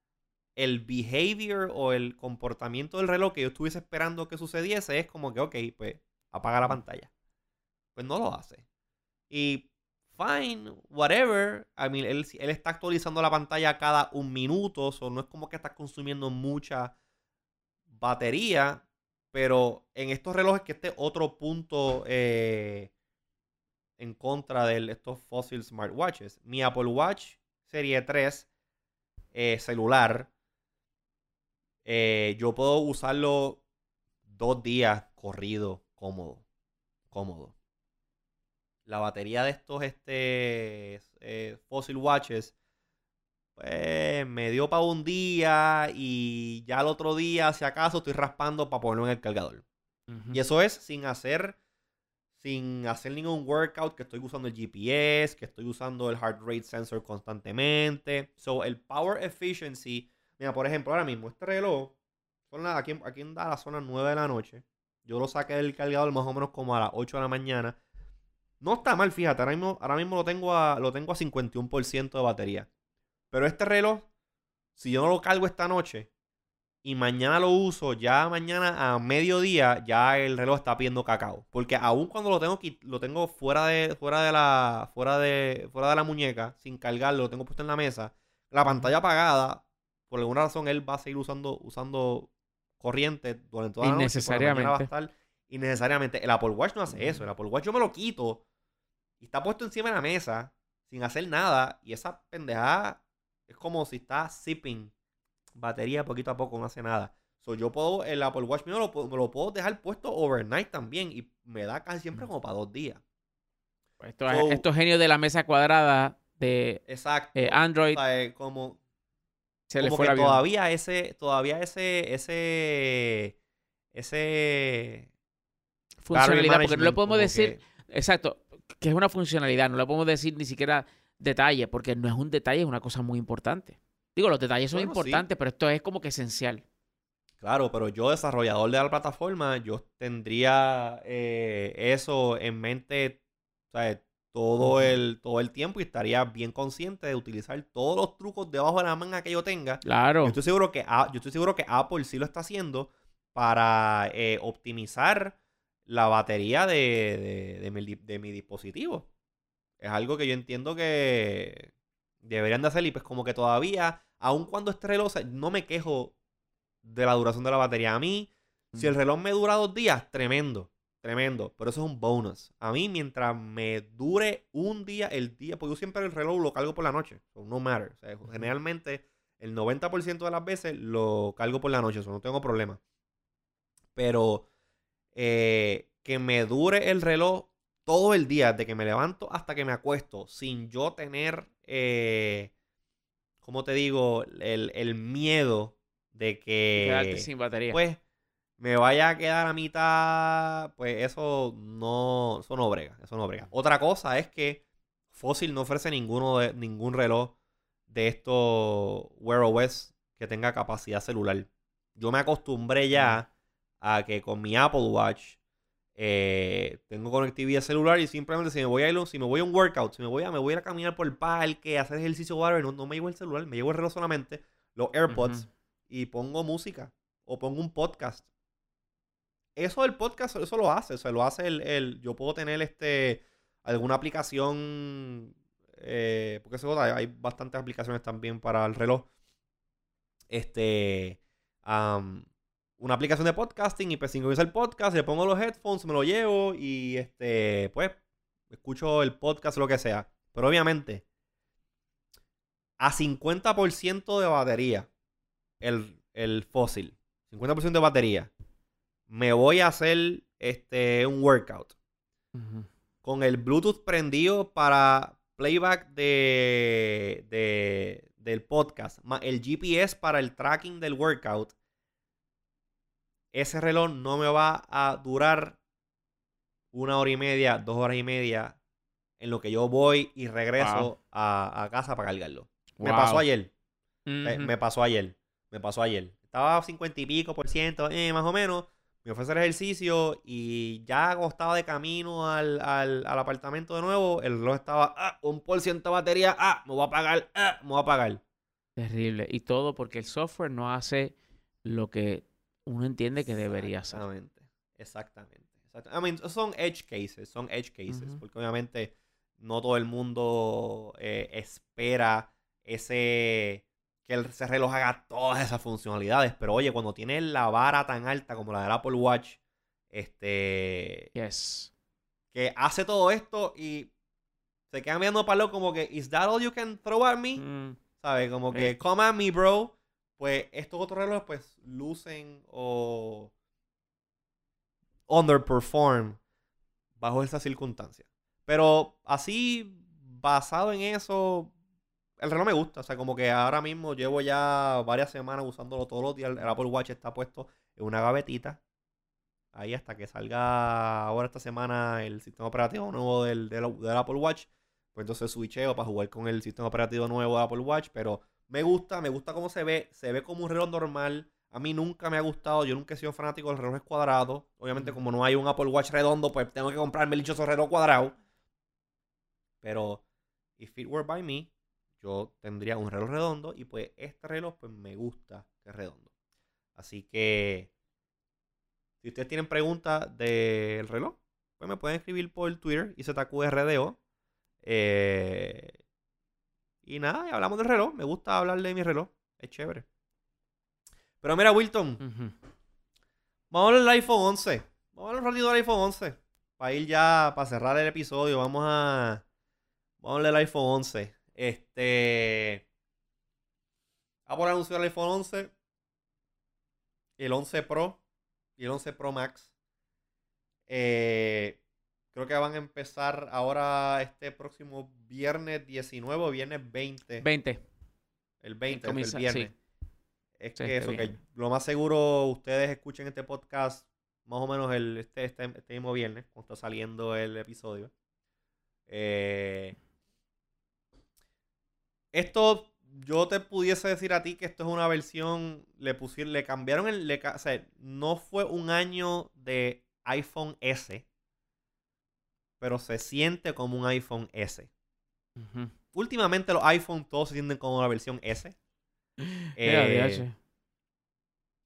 el behavior o el comportamiento del reloj que yo estuviese esperando que sucediese es como que, ok, pues apaga la pantalla. Pues no lo hace. Y fine, whatever. I mean, él, él está actualizando la pantalla cada un minuto, o no es como que estás consumiendo mucha batería, pero en estos relojes que este otro punto eh, en contra de estos fossil smartwatches. Mi Apple Watch Serie 3 eh, celular, eh, yo puedo usarlo dos días corrido, cómodo, cómodo. La batería de estos este, eh, fossil watches, pues me dio para un día y ya el otro día, si acaso, estoy raspando para ponerlo en el cargador. Y eso es sin hacer sin hacer ningún workout, que estoy usando el GPS, que estoy usando el heart rate sensor constantemente. So, el power efficiency, mira, por ejemplo, ahora mismo este reloj, son las, aquí, aquí en Dallas son las 9 de la noche. Yo lo saqué del cargador más o menos como a las 8 de la mañana. No está mal, fíjate, ahora mismo, ahora mismo lo, tengo a, lo tengo a 51% de batería. Pero este reloj, si yo no lo cargo esta noche y mañana lo uso, ya mañana a mediodía, ya el reloj está pidiendo cacao. Porque aún cuando lo tengo lo tengo fuera de, fuera de la, fuera de, fuera de la muñeca, sin cargarlo, lo tengo puesto en la mesa, la pantalla apagada, por alguna razón él va a seguir usando, usando corriente durante toda la noche. mañana va a Innecesariamente. estar innecesariamente. El Apple Watch no hace eso. El Apple Watch yo me lo quito y está puesto encima de la mesa sin hacer nada. Y esa pendejada es como si está zipping batería poquito a poco, no hace nada. So, yo puedo, el Apple Watch mío lo, lo puedo dejar puesto overnight también y me da casi siempre como para dos días. Esto- So- estos genios de la mesa cuadrada de Exacto. eh, Android O sea, como, se como fue que todavía ese, todavía ese, ese, ese funcionalidad, porque no le podemos decir, que- exacto, que es una funcionalidad, no le podemos decir ni siquiera detalle, porque no es un detalle, es una cosa muy importante. Digo, los detalles son Bueno, sí. importantes, pero esto es como que esencial. Claro, pero yo, desarrollador de la plataforma, yo tendría eh, eso en mente todo, el, todo el tiempo y estaría bien consciente de utilizar todos los trucos debajo de la manga que yo tenga. Claro. Yo estoy seguro que, A- yo estoy seguro que Apple sí lo está haciendo para eh, optimizar la batería de, de- de mi, di- de mi dispositivo. Es algo que yo entiendo que deberían de hacer y pues como que todavía, aun cuando este reloj, no me quejo de la duración de la batería. A mí, si el reloj me dura dos días, tremendo. tremendo. Pero eso es un bonus. A mí, mientras me dure un día, el día, porque yo siempre el reloj lo cargo por la noche. So no matter. O sea, generalmente, el 90% de las veces lo cargo por la noche. Eso no tengo problema. Pero eh, que me dure el reloj todo el día, de que me levanto hasta que me acuesto, sin yo tener, eh, ¿cómo te digo? El, el miedo de que... Quedarte sin batería. Pues me vaya a quedar a mitad, pues eso no, eso no brega, eso no brega. Otra cosa es que Fossil no ofrece ninguno de, ningún reloj de estos Wear OS que tenga capacidad celular. Yo me acostumbré ya a que con mi Apple Watch eh, tengo conectividad celular y simplemente si me voy a ir, si me voy a un workout, si me voy a, me voy a caminar por el parque, a hacer ejercicio, no, no me llevo el celular, me llevo el reloj solamente, los AirPods y pongo música o pongo un podcast. Eso del podcast, eso lo hace, o sea, lo hace el, el yo puedo tener este alguna aplicación, eh, porque eso hay, bastantes aplicaciones también para el reloj. Este, una aplicación de podcasting y pues sincronizo el podcast, le pongo los headphones, me lo llevo y este, pues, escucho el podcast, lo que sea. Pero obviamente, a 50% de batería, el, el fósil, 50% de batería, me voy a hacer este, un workout. Con el Bluetooth prendido para playback de, de, del podcast, el GPS para el tracking del workout ese reloj no me va a durar una hora y media, dos horas y media en lo que yo voy y regreso a, casa para cargarlo. Me pasó ayer. me, pasó ayer. Me pasó ayer. Estaba a 50 y pico por ciento, eh, más o menos. Me fue a hacer ejercicio y ya acostado de camino al, apartamento de nuevo, el reloj estaba ah, un por ciento de batería. Ah, me voy a apagar. Ah, me voy a apagar. Terrible. Y todo porque el software no hace lo que uno entiende que debería ser. Exactamente, exactamente. son edge cases, son edge cases, porque obviamente no todo el mundo eh, espera ese que el reloj haga todas esas funcionalidades, pero oye, cuando tiene la vara tan alta como la del Apple Watch, este yes. que hace todo esto y se queda mirando para lo como que is that all you can throw at me? Mm. ¿Sabes? Como que eh. come at me, bro pues estos otros relojes pues lucen o underperform bajo esas circunstancias. Pero así, basado en eso, el reloj me gusta. O sea, como que ahora mismo llevo ya varias semanas usándolo todos los días. El Apple Watch está puesto en una gavetita. Ahí hasta que salga ahora esta semana el sistema operativo nuevo del, del Apple Watch. Pues entonces switcheo para jugar con el sistema operativo nuevo de Apple Watch. Pero me gusta, me gusta cómo se ve. Se ve como un reloj normal. A mí nunca me ha gustado. Yo nunca he sido fanático de relojes cuadrados. Obviamente, como no hay un Apple Watch redondo, pues tengo que comprarme el dichoso reloj cuadrado. Pero, if it were by me, yo tendría un reloj redondo. Y pues este reloj, pues me gusta que es redondo. Así que, si ustedes tienen preguntas del reloj, pues me pueden escribir por Twitter, IZQRDO. Eh, y nada, hablamos del reloj. Me gusta hablar de mi reloj. Es chévere. Pero mira, Wilton. Vamos a hablar del iPhone 11. Vamos a hablar un ratito del iPhone 11. Para ir ya, para cerrar el episodio, vamos a. Vamos a hablar del iPhone 11. Este. Apple anunció el iPhone 11. El 11 Pro. Y el 11 Pro Max. Eh, Creo que van a empezar ahora este próximo viernes 19 o viernes 20. 20. El 20, el viernes. Es que eso, que lo más seguro ustedes escuchen este podcast más o menos el, este, este, este mismo viernes, cuando está saliendo el episodio. Eh, esto, yo te pudiese decir a ti que esto es una versión, le pusieron, le cambiaron el, o sea, no fue un año de iPhone S pero se siente como un iPhone S. Últimamente los iPhones todos se sienten como una versión S. eh,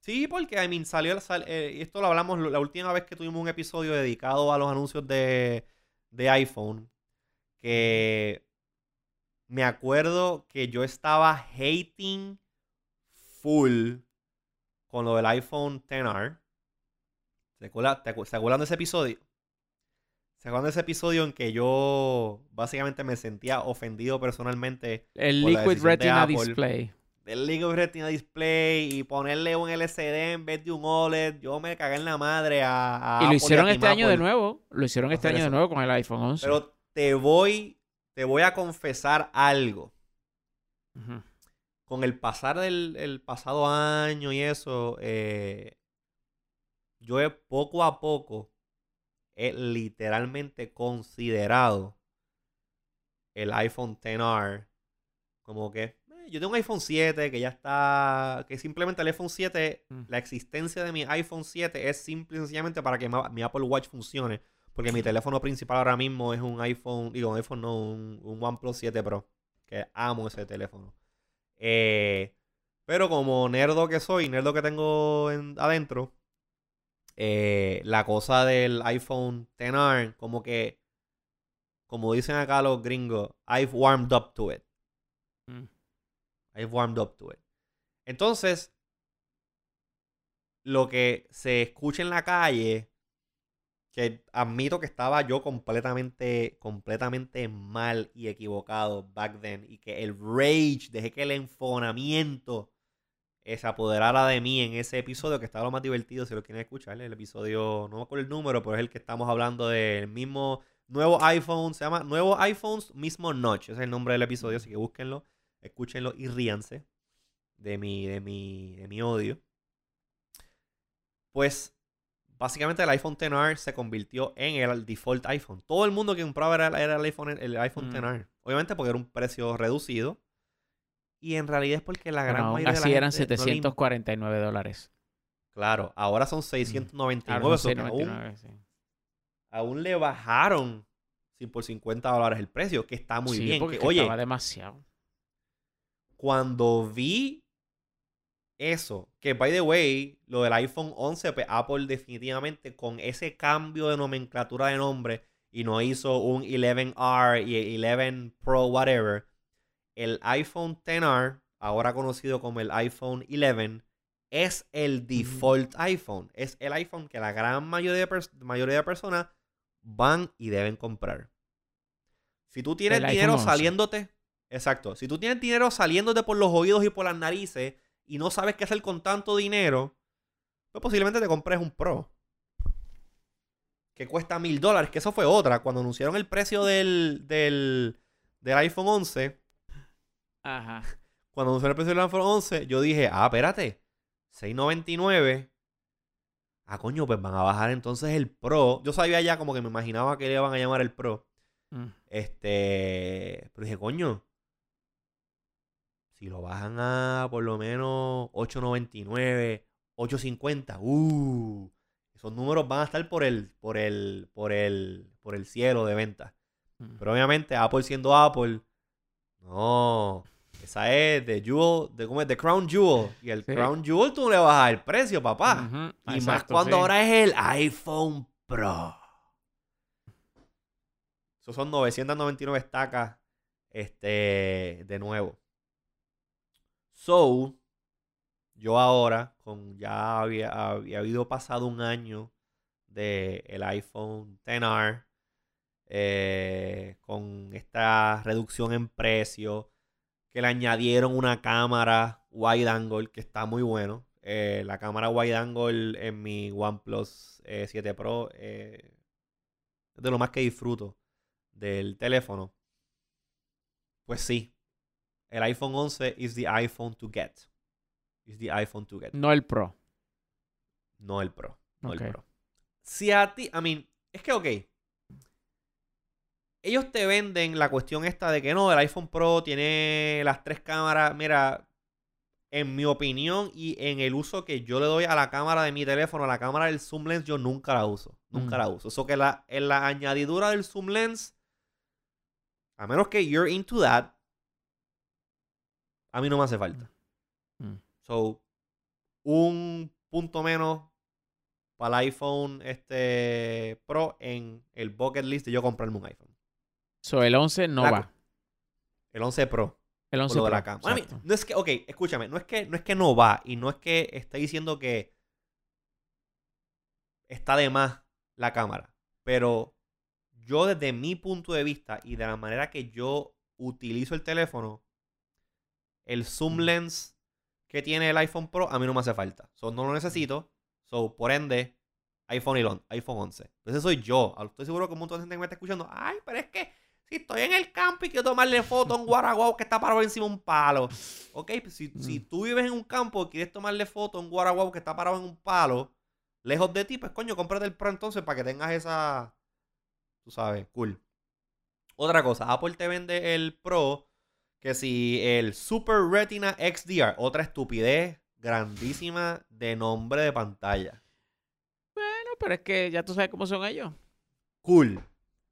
sí, porque I mean, salió, eh, esto lo hablamos la última vez que tuvimos un episodio dedicado a los anuncios de, de iPhone. Que me acuerdo que yo estaba hating full con lo del iPhone XR. ¿Se acuerdan de ese episodio? ¿Se acuerdan de ese episodio en que yo básicamente me sentía ofendido personalmente? El por la Liquid de Retina Apple. Display. Del Liquid Retina Display y ponerle un LCD en vez de un OLED. Yo me cagué en la madre a, a Y lo Apple hicieron a este año de nuevo. Lo hicieron este año de nuevo con el iPhone 11. Pero te voy, te voy a confesar algo. Con el pasar del el pasado año y eso, eh, yo he poco a poco he literalmente considerado el iPhone XR como que eh, yo tengo un iPhone 7 que ya está, que simplemente el iPhone 7, Mm. la existencia de mi iPhone 7 es simple y sencillamente para que mi Apple Watch funcione, porque mi teléfono principal ahora mismo es un iPhone, digo, un iPhone no, un, un OnePlus 7 Pro, que amo ese teléfono. Eh, pero como nerdo que soy, nerdo que tengo en- adentro, eh, la cosa del iPhone XR, como que, como dicen acá los gringos, I've warmed up to it. Mm. I've warmed up to it. Entonces, lo que se escucha en la calle, que admito que estaba yo completamente, completamente mal y equivocado back then, y que el rage, dejé que el enfonamiento eh, se apoderara de mí en ese episodio, que estaba lo más divertido, si lo quieren escuchar, el episodio, no me acuerdo el número, pero es el que estamos hablando del mismo nuevo iPhone, se llama Nuevo iPhones, mismo notch, ese es el nombre del episodio, así que búsquenlo, escúchenlo y ríanse de mi, de mi, de mi odio. Pues básicamente el iPhone XR se convirtió en el default iPhone. Todo el mundo que compraba era, era el iPhone, el iPhone Mm. XR. Obviamente porque era un precio reducido. Y en realidad es porque la gran Bueno, mayoría de la así eran gente no le im- 749 dólares. Claro, ahora son 699. Ahora son que aún, 699, sí. aún le bajaron por 50 dólares el precio, que está muy Sí, bien. porque Que, oye, estaba demasiado. cuando vi eso, que by the way, lo del iPhone 11, pues Apple definitivamente con ese cambio de nomenclatura de nombre y no hizo un 11R y el 11 Pro, whatever, el iPhone XR, ahora conocido como el iPhone 11, es el default iPhone. Es el iPhone que la gran mayoría de, pers- mayoría de personas van y deben comprar. Si tú tienes El dinero 11. saliéndote, exacto, si tú tienes dinero saliéndote por los oídos y por las narices y no sabes qué hacer con tanto dinero, pues posiblemente te compres un Pro. Que cuesta mil dólares, que eso fue otra. Cuando anunciaron el precio del, del, del iPhone 11, Ajá. cuando anunciaron el precio del iPhone 11, yo dije, ah, espérate, 6.99. Ah, coño, pues van a bajar entonces el Pro. Yo sabía ya como que me imaginaba que le iban a llamar el Pro. Mm. Este, pero dije, coño, si lo bajan a por lo menos 8.99, 8.50, uh, esos números van a estar por el, por el, por el, por el cielo de venta. Mm. Pero obviamente Apple siendo Apple, no, esa es de Jewel, de cómo es, de Crown Jewel y el Sí. Crown Jewel tú no le bajas el precio, papá. Y más cuando sí. ahora es el iPhone Pro. Esos son 999 estacas. Este. De nuevo. So. Yo ahora, con ya había, había habido pasado un año de el iPhone XR. Eh, con esta reducción en precio. Que le añadieron una cámara wide angle que está muy bueno. Eh, la cámara wide angle en mi OnePlus eh, 7 Pro eh, es de lo más que disfruto del teléfono. Pues sí, el iPhone 11 is the iPhone to get. Is the iPhone to get. No el Pro. No el Pro. No el Pro. Si a ti, I mean, es que ok. Ellos te venden la cuestión esta de que no, el iPhone Pro tiene las tres cámaras. Mira, en mi opinión y en el uso que yo le doy a la cámara de mi teléfono, la cámara del zoom lens, yo nunca la uso. Nunca Mm. la uso. Eso que la, en la añadidura del zoom lens, a menos que you're into that, a mí no me hace falta. Mm. So, un punto menos para el iPhone este Pro en el bucket list de yo comprarme un iPhone. So, el 11 no La va. El 11 Pro. El por 11 lo de Pro. la exacto. no es que, ok, escúchame, no es que, no es que no va y no es que esté diciendo que está de más la cámara, pero yo desde mi punto de vista y de la manera que yo utilizo el teléfono, el zoom lens que tiene el iPhone Pro a mí no me hace falta. So, no lo necesito. So, por ende, iPhone, 11, iPhone 11. Entonces soy yo. Estoy seguro que un montón de gente que me está escuchando. Ay, pero es que si estoy en el campo y quiero tomarle foto a un guaraguao que está parado encima de un palo. Ok, pues si, si tú vives en un campo y quieres tomarle foto a un guaraguao que está parado en un palo, lejos de ti, pues coño, cómprate el Pro entonces para que tengas esa... Tú sabes, cool. Otra cosa, Apple te vende el Pro que si el Super Retina XDR, otra estupidez grandísima de nombre de pantalla. Bueno, pero es que ya tú sabes cómo son ellos. Cool.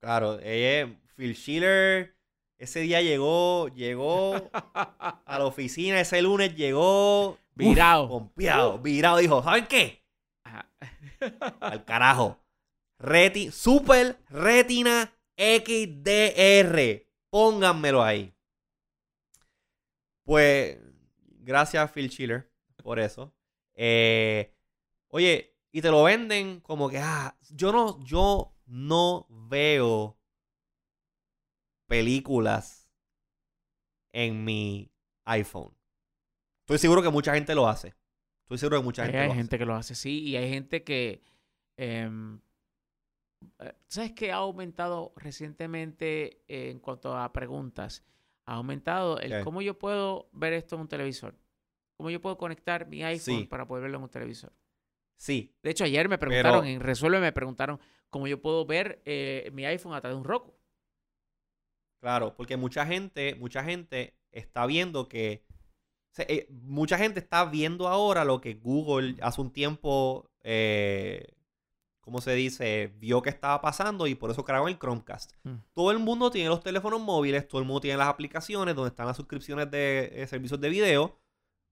Claro, ella, Phil Schiller, ese día llegó, llegó a la oficina, ese lunes llegó. Virado. Pompeado, virado. Dijo, ¿saben qué? Al carajo. Reti, Super Retina XDR. Pónganmelo ahí. Pues, gracias Phil Schiller por eso. Eh, oye, y te lo venden como que, ah, yo no, yo no veo películas en mi iPhone. Estoy seguro que mucha gente lo hace. Estoy seguro que mucha gente hay lo gente hace. que lo hace, sí, y hay gente que... em, eh, ¿Sabes qué ha aumentado recientemente eh, en cuanto a preguntas? Ha aumentado el ¿Qué? cómo yo puedo ver esto en un televisor. ¿Cómo yo puedo conectar mi iPhone Sí. para poder verlo en un televisor? Sí, De hecho, ayer me preguntaron, Pero- en Resuelve me preguntaron cómo yo puedo ver eh, mi iPhone a través de un Roku. Claro, porque mucha gente, mucha gente está viendo que. eh, mucha gente está viendo ahora lo que Google hace un tiempo. Eh, ¿Cómo se dice? Vio que estaba pasando y por eso crearon el Chromecast. Mm. Todo el mundo tiene los teléfonos móviles, todo el mundo tiene las aplicaciones donde están las suscripciones de eh, servicios de video.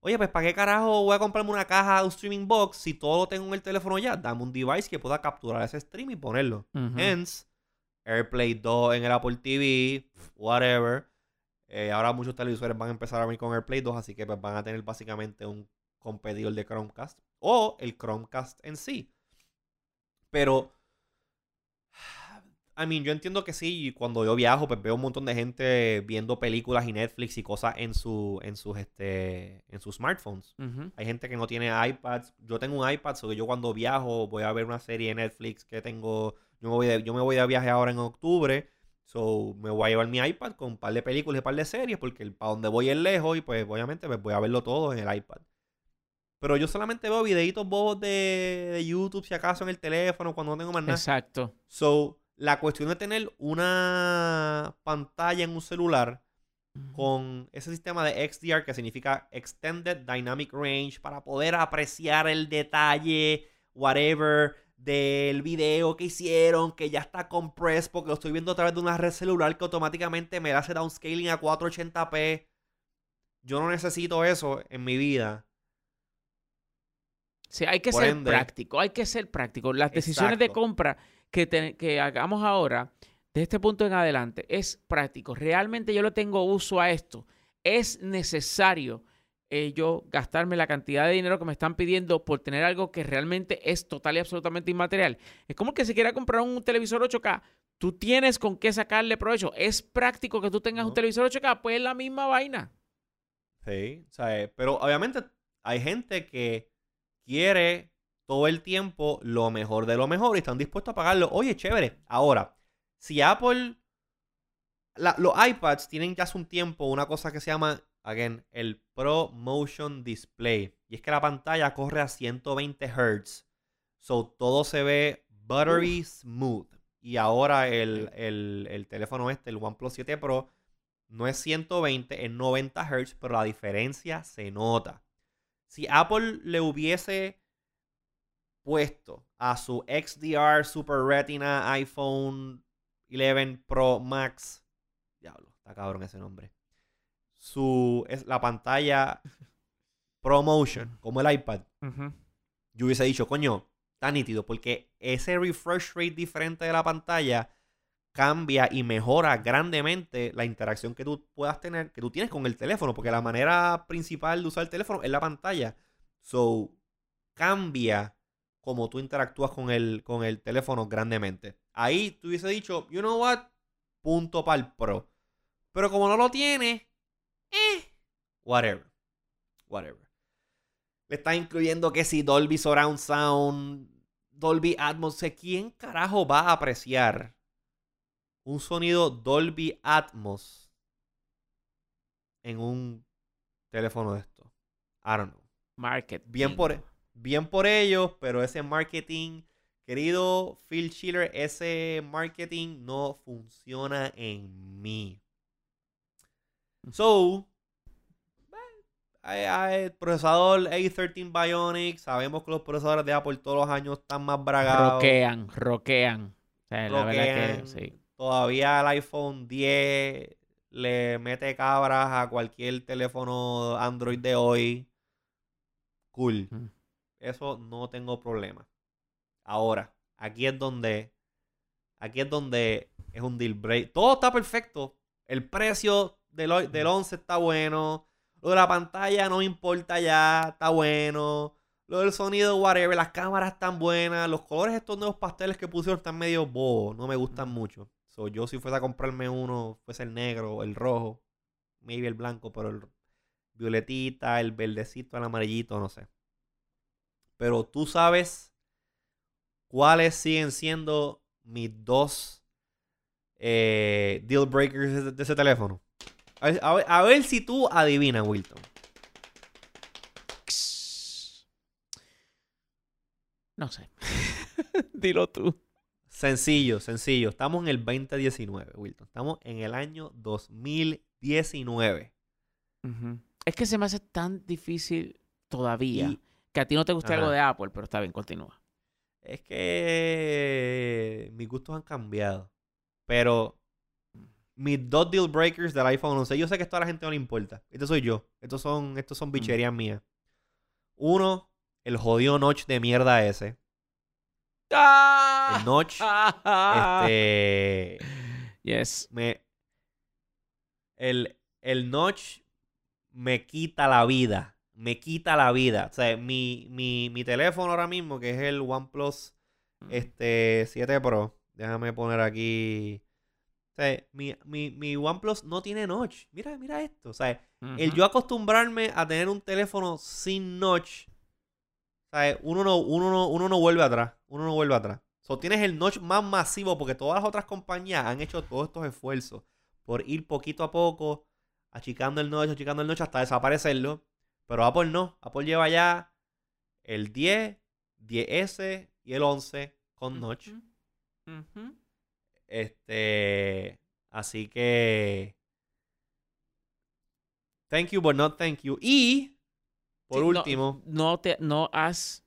Oye, pues ¿para qué carajo voy a comprarme una caja de un streaming box si todo lo tengo en el teléfono ya? Dame un device que pueda capturar ese stream y ponerlo. Hence, AirPlay 2 en el Apple TV, whatever. Eh, ahora muchos televisores van a empezar a venir con AirPlay 2, así que pues, van a tener básicamente un competidor de Chromecast o el Chromecast en sí. Pero, I mean, yo entiendo que sí, y cuando yo viajo, pues veo un montón de gente viendo películas y Netflix y cosas en su, en sus, este, en sus smartphones. Hay gente que no tiene iPads. Yo tengo un iPad, so que yo cuando viajo voy a ver una serie de Netflix que tengo. Yo me voy de, yo me voy de viaje ahora en octubre. So me voy a llevar mi iPad con un par de películas y un par de series. Porque el, para donde voy es lejos. Y pues obviamente pues, voy a verlo todo en el iPad. Pero yo solamente veo videitos bobos de, de YouTube, si acaso, en el teléfono, cuando no tengo más nada. Exacto. So, la cuestión de tener una pantalla en un celular con ese sistema de XDR que significa Extended Dynamic Range para poder apreciar el detalle, whatever, del video que hicieron, que ya está compressed porque lo estoy viendo a través de una red celular que automáticamente me hace downscaling a 480p. Yo no necesito eso en mi vida. Sí, hay que Por ser ende- práctico, hay que ser práctico. Las decisiones de compra que, te- que hagamos ahora, de este punto en adelante, es práctico. Realmente yo le tengo uso a esto. Es necesario eh, yo gastarme la cantidad de dinero que me están pidiendo por tener algo que realmente es total y absolutamente inmaterial. Es como que se quiera comprar un televisor 8K. Tú tienes con qué sacarle provecho. Es práctico que tú tengas un televisor 8K, pues es la misma vaina. Sí, o sea, eh, pero obviamente hay gente que quiere todo el tiempo lo mejor de lo mejor y están dispuestos a pagarlo. Oye, chévere. Ahora, si Apple, la- los iPads tienen ya hace un tiempo una cosa que se llama, again, el Pro Motion Display. Y es que la pantalla corre a 120 Hz. So todo se ve buttery smooth. Y ahora el, el- el teléfono este, el OnePlus 7 Pro, no es 120, es 90 Hz, pero la diferencia se nota. Si Apple le hubiese puesto a su XDR Super Retina iPhone 11 Pro Max, diablo, está cabrón ese nombre. Su es la pantalla ProMotion, como el iPad, yo hubiese dicho, coño, está nítido, porque ese refresh rate diferente de la pantalla cambia y mejora grandemente la interacción que tú puedas tener, que tú tienes con el teléfono, porque la manera principal de usar el teléfono es la pantalla. So, cambia como tú interactúas con el, con el teléfono grandemente. ahí tú hubiese dicho, you know what, punto para el Pro. Pero como no lo tiene, eh, whatever. Whatever. Le está incluyendo que si Dolby Surround Sound, Dolby Atmos, ¿quién carajo va a apreciar un sonido Dolby Atmos en un teléfono de esto? I don't know. Market. Bien por, bien por ellos, pero ese marketing, querido Phil Schiller, ese marketing no funciona en mí. So, el procesador A13 Bionic, sabemos que los procesadores de Apple todos los años están más bragados. Roquean, roquean. O sea, la verdad que sí. Todavía el iPhone 10 le mete cabras a cualquier teléfono Android de hoy. Cool. Mm. Eso no tengo problema. Ahora, aquí es donde. Aquí es donde es un deal break. Todo está perfecto. El precio del, del 11 está bueno. Lo de la pantalla no importa ya. Está bueno. Lo del sonido, whatever. Las cámaras están buenas. Los colores, estos nuevos pasteles que pusieron están medio bobos. No me gustan mucho. So, yo si fuese a comprarme uno, fuese el negro, el rojo, maybe el blanco, pero el violetita, el verdecito, el amarillito, no sé. Pero tú sabes cuáles siguen siendo mis dos eh, deal breakers de, ese teléfono. A ver, a, ver, a ver, si tú adivinas, Wilton. No sé. Dilo tú. Sencillo, sencillo. Estamos en el 2019, Wilton. Estamos en el año 2019. Uh -huh. Es que se me hace tan difícil todavía. Y- que a ti no te gusta Ajá. algo de Apple, pero está bien, continúa. Es que mis gustos han cambiado. Pero mis dos deal breakers del iPhone 11, yo sé que esto a la gente no le importa. Esto soy yo. Estos son, estos son bicherías mías. Uno, el jodido notch de mierda ese. El notch. este. Yes. Me. El, el notch me quita la vida. Me quita la vida. O sea, mi, mi, mi teléfono ahora mismo, que es el OnePlus este 7 Pro. Déjame poner aquí. O sea, mi, mi, mi OnePlus no tiene notch. Mira, mira esto. O sea, el yo acostumbrarme a tener un teléfono sin notch. O sea, uno no, uno no, uno no vuelve atrás. Uno no vuelve atrás. So, tienes el notch más masivo porque todas las otras compañías han hecho todos estos esfuerzos por ir poquito a poco achicando el notch, achicando el notch hasta desaparecerlo. Pero Apple no. Apple lleva ya el 10, 10S y el 11 con notch. Ujú. Este. Así que. Thank you, but not thank you. Y. Por Sí, último. No, te, no has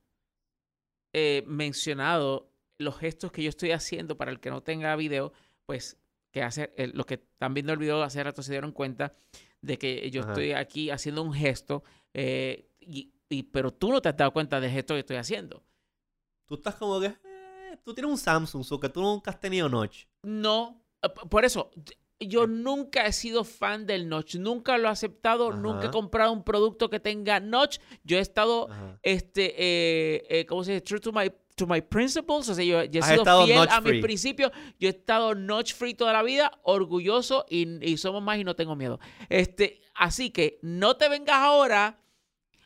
eh, mencionado los gestos que yo estoy haciendo para el que no tenga video, pues que hace, eh, los que están viendo el video hace rato se dieron cuenta de que yo Ajá. estoy aquí haciendo un gesto, eh, y, y- pero tú no te has dado cuenta del gesto que estoy haciendo. Tú estás como que. tú tienes un Samsung, so que tú nunca has tenido notch. No, eh, por eso, yo nunca he sido fan del notch, nunca lo he aceptado, nunca he comprado un producto que tenga notch. Yo he estado Ajá. este, eh, eh, ¿cómo se dice? True to my, to my principles. O sea, yo, yo he sido fiel a mis principios. Yo he estado notch free toda la vida, orgulloso y, y somos más y no tengo miedo. Este, así que no te vengas ahora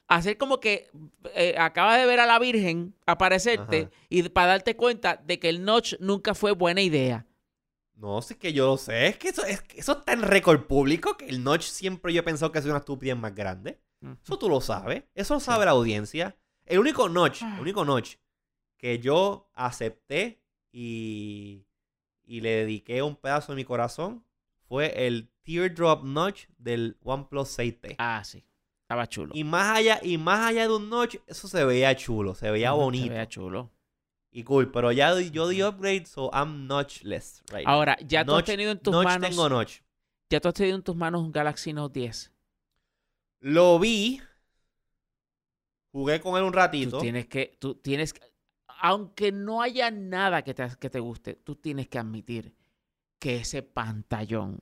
a hacer como que eh, acabas de ver a la Virgen aparecerte Ajá. y para darte cuenta de que el notch nunca fue buena idea. No, sí que yo lo sé. Es que eso, es que eso está en récord público. Que el notch siempre yo he pensado que es una estupidez más grande. Eso tú lo sabes. Eso lo sabe la audiencia. El único notch, Ah. el único notch que yo acepté y, y le dediqué un pedazo de mi corazón fue el teardrop notch del OnePlus 6T. Ah, sí. Estaba chulo. Y más allá, y más allá de un notch, eso se veía chulo, se veía bonito Se veía chulo. Y cool. Pero ya yo di upgrade, so I'm notchless right. Ahora, ya tú has tenido en tus notch manos. tengo notch. Ya tú has tenido en tus manos un Galaxy Note 10. Lo vi. Jugué con él un Tú ratito. tienes que, tú tienes que- aunque no haya nada que te, que te guste, tú tienes que admitir que ese pantallón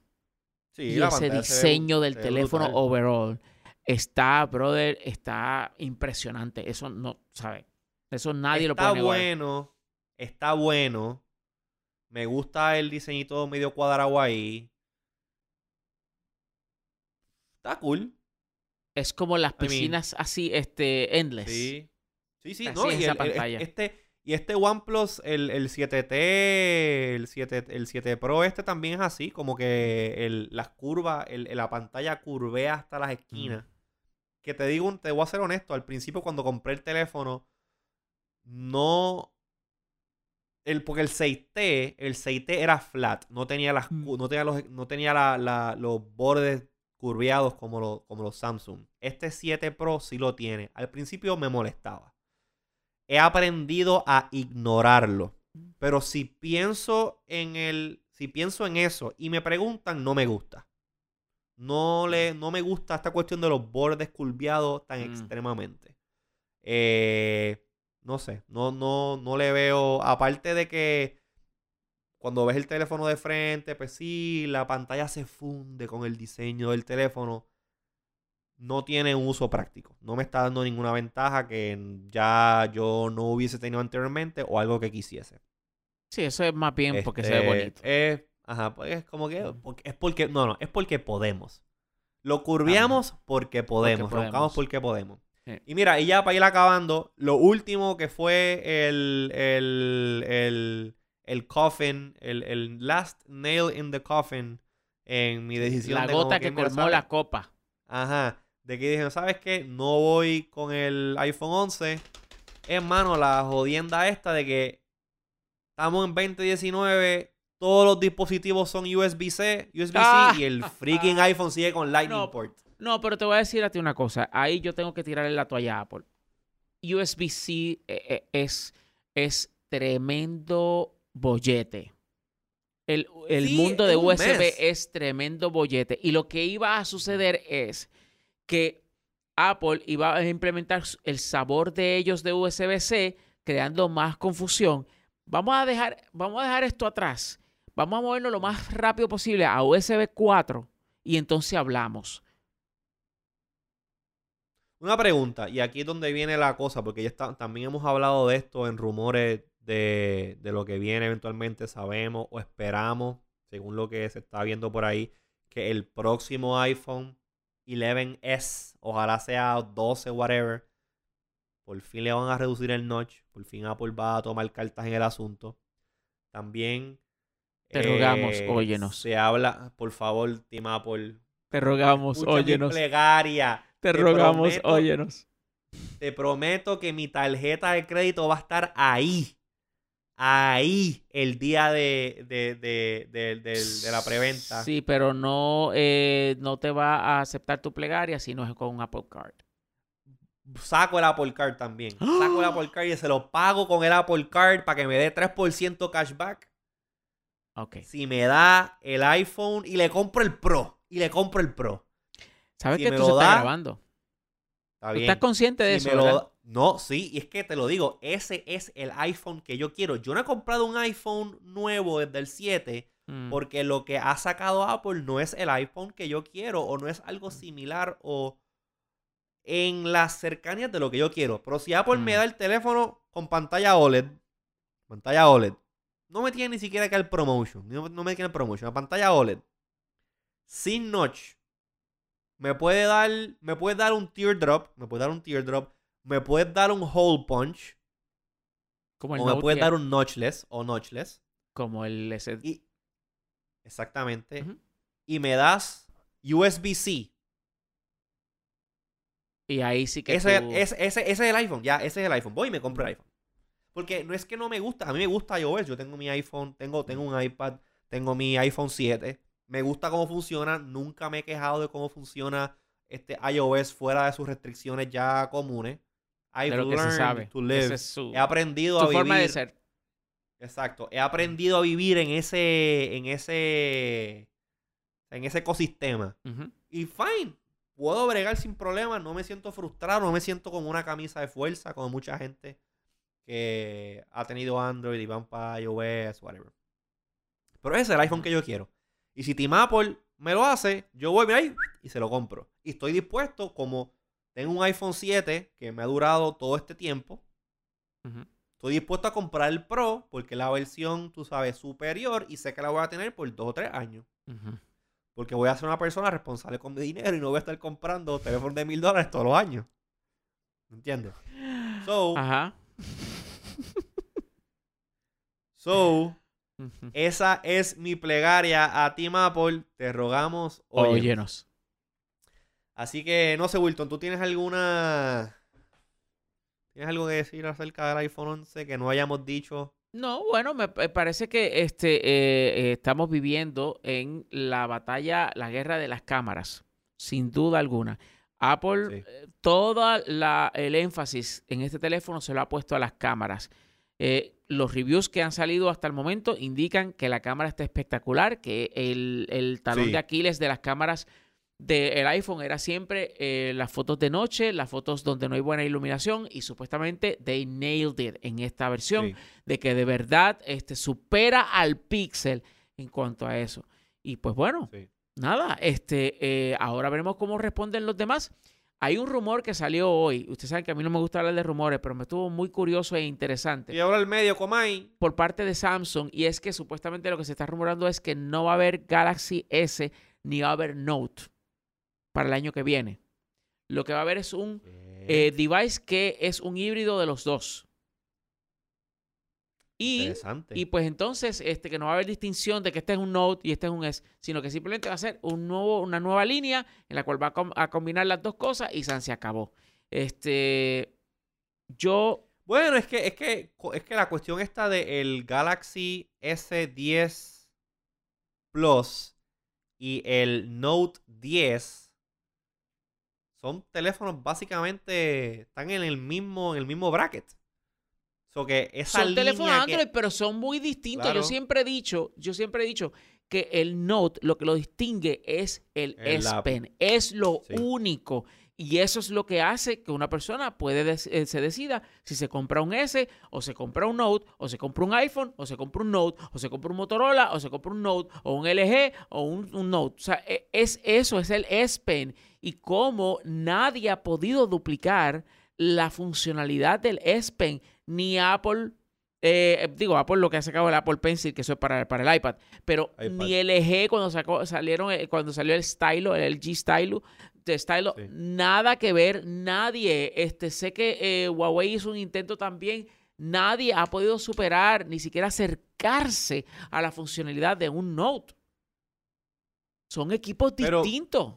Sí, y ese se diseño del se teléfono brutal. overall está, brother, está impresionante. Eso no, ¿sabes? Eso nadie lo está puede negar. bueno, está bueno, Me gusta el diseñito medio cuadrado ahí. Está cool. Es como las I mean- piscinas así, este, endless. Sí. Sí, sí, Así no, es y esa el- el- pantalla. este, y este OnePlus, el, el 7T, el 7, el 7 Pro, este también es así, como que el- las curvas, la pantalla curvea hasta las esquinas. Que te digo, te voy a ser honesto, al principio cuando compré el teléfono, no... El, porque el 6T, el 6T era flat, no tenía las Mm. no tenía los, no tenía la- la- los bordes curveados como, lo- como los Samsung. Este 7 Pro sí lo tiene. Al principio me molestaba. He aprendido a ignorarlo. Pero si pienso en el. Si pienso en eso y me preguntan, no me gusta. No, le, no me gusta esta cuestión de los bordes curveados tan Mm. extremadamente. Eh, no sé. No, no, no le veo. Aparte de que cuando ves el teléfono de frente, pues sí, la pantalla se funde con el diseño del teléfono. No tiene un uso práctico. No me está dando ninguna ventaja que ya yo no hubiese tenido anteriormente o algo que quisiese. Sí, eso es más bien porque se ve Este, bonito. es- ajá, pues es como que. Porque- es porque. No, no, es porque podemos. Lo curviamos porque podemos. Porque Roncamos podemos. porque podemos. Sí. Y mira, y ya para ir acabando, lo último que fue el. El. El. El coffin. El, el last nail in the coffin. En mi decisión La de gota que colmó la copa. Ajá. De que dije, ¿sabes qué? No voy con el iPhone 11. Hermano, la jodienda esta de que estamos en 2019, todos los dispositivos son USB-C, USB-C Ah. y el freaking iPhone sigue con Lightning No, port. No, pero te voy a decir a ti una cosa. Ahí yo tengo que tirarle la toalla a Apple. USB-C eh, eh, es, es tremendo bollete. El, el Sí, mundo de USB es tremendo bollete. Y lo que iba a suceder es que Apple iba a implementar el sabor de ellos de USB-C, creando más confusión. Vamos a dejar, vamos a dejar esto atrás. Vamos a movernos lo más rápido posible a USB 4 y entonces hablamos. Una pregunta, y aquí es donde viene la cosa, porque ya está, también hemos hablado de esto en rumores de, de lo que viene eventualmente, sabemos o esperamos, según lo que se está viendo por ahí, que el próximo iPhone 11S, ojalá sea 12, whatever, por fin le van a reducir el notch, por fin Apple va a tomar cartas en el asunto. También... Te rogamos, eh, óyenos. Se habla, por favor, Team Apple, Te rogamos, escucha mi óyenos. plegaria. Te te rogamos, prometo- óyenos. Te prometo que mi tarjeta de crédito va a estar ahí. Ahí el día de, de, de, de- de- de la preventa. Sí, pero no, eh, no te va a aceptar tu plegaria si no es con un Apple Card. Saco el Apple Card también. Saco el Apple Card y se lo pago con el Apple Card para que me dé 3% cashback. Ok. Si me da el iPhone y le compro el Pro. Y le compro el Pro. ¿Sabes Si que esto se lo está da, grabando? Está ¿Tú bien. ¿Estás consciente de Si eso? lo da- No, sí, y es que te lo digo, ese es el iPhone que yo quiero. Yo no he comprado un iPhone nuevo desde el 7 Mm. porque lo que ha sacado Apple no es el iPhone que yo quiero o no es algo similar o en las cercanías de lo que yo quiero. Pero si Apple me Mm. da el teléfono con pantalla OLED, pantalla OLED, no me tiene ni siquiera que el promotion, no, no me tiene el promotion, la pantalla OLED, sin notch, me puede dar, me puede dar un teardrop, me puede dar un teardrop, me puede dar un hole punch, como el o me puede dar un notchless o notchless. como el ese- Y, exactamente. Y me das USB-C. y ahí sí que Ese, tú- ese, ese, ese es el iPhone. Ya, ese es el iPhone. Voy y me compro el iPhone. Porque no es que no me gusta. A mí me gusta iOS. Yo tengo mi iPhone, tengo, tengo un iPad, tengo mi iPhone 7. Me gusta cómo funciona. Nunca me he quejado de cómo funciona este iOS fuera de sus restricciones ya comunes. I've lo que se learned sabe. to live. Es su, He aprendido su a vivir. forma de ser. Exacto. He aprendido a vivir en ese, en ese, en ese ecosistema. Y fine. Puedo bregar sin problemas. No me siento frustrado. No me siento como una camisa de fuerza. Como mucha gente que ha tenido Android y van para iOS, whatever. Pero ese es el iPhone que yo quiero. Y si Team Apple me lo hace, yo voy ahí y se lo compro. Y estoy dispuesto, como tengo un iPhone 7 que me ha durado todo este tiempo. Estoy dispuesto a comprar el Pro porque es la versión, tú sabes, superior y sé que la voy a tener por dos o tres años. Porque voy a ser una persona responsable con mi dinero y no voy a estar comprando teléfonos de mil dólares todos los años. ¿Entiendes? So, Ajá. so, Esa es mi plegaria a Team Apple. Te rogamos. Óyenos. Así que, no sé, Wilton, ¿tú tienes alguna... ¿Tienes algo que decir acerca del iPhone 11 que no hayamos dicho? No, bueno, me pa- parece que este eh, eh, estamos viviendo en la batalla, la guerra de las cámaras, sin duda alguna. Apple, Sí. eh, todo el énfasis en este teléfono se lo ha puesto a las cámaras. Eh, los reviews que han salido hasta el momento indican que la cámara está espectacular, que el, el talón Sí. de Aquiles de las cámaras del iPhone era siempre eh, las fotos de noche, las fotos donde no hay buena iluminación y supuestamente they nailed it en esta versión Sí. de que de verdad este, supera al Pixel en cuanto a eso. Y pues bueno, Sí. nada, este, eh, ahora veremos cómo responden los demás. Hay un rumor que salió hoy. Ustedes saben que a mí no me gusta hablar de rumores, pero me estuvo muy curioso e interesante Y ahora el medio, Comay. por parte de Samsung. Y es que supuestamente lo que se está rumorando es que no va a haber Galaxy S ni va a haber Note para el año que viene. Lo que va a haber es un eh, device que es un híbrido de los dos. Y Interesante. y pues entonces, este, que no va a haber distinción de que este es un Note y este es un S, sino que simplemente va a ser un nuevo, una nueva línea en la cual va a, com- a combinar las dos cosas y san se acabó. Este, yo, Bueno, es que, es que, es que la cuestión está de el Galaxy S10 Plus y el Note 10 son teléfonos básicamente están en el mismo, en el mismo bracket. So que esa son teléfonos que- Android, pero son muy distintos. Claro. Yo siempre he dicho, yo siempre he dicho que el Note lo que lo distingue es el El S. Pen, es lo Sí. único. Y eso es lo que hace que una persona puede eh, se decida si se compra un S o se compra un Note o se compra un iPhone o se compra un Note o se compra un Motorola o se compra un Note o un LG o un, un Note. O sea, e- es eso, es el S Pen. Y cómo nadie ha podido duplicar la funcionalidad del S Pen, ni Apple eh, digo, Apple lo que ha sacado el Apple Pencil, que eso es para, para el iPad, pero iPad. ni LG cuando sacó, salieron, eh, cuando salió el Stylo, el LG Stylo, de Stylo, Sí. nada que ver, nadie, este, sé que eh, Huawei hizo un intento también, nadie ha podido superar, ni siquiera acercarse a la funcionalidad de un Note. Son equipos Pero- distintos.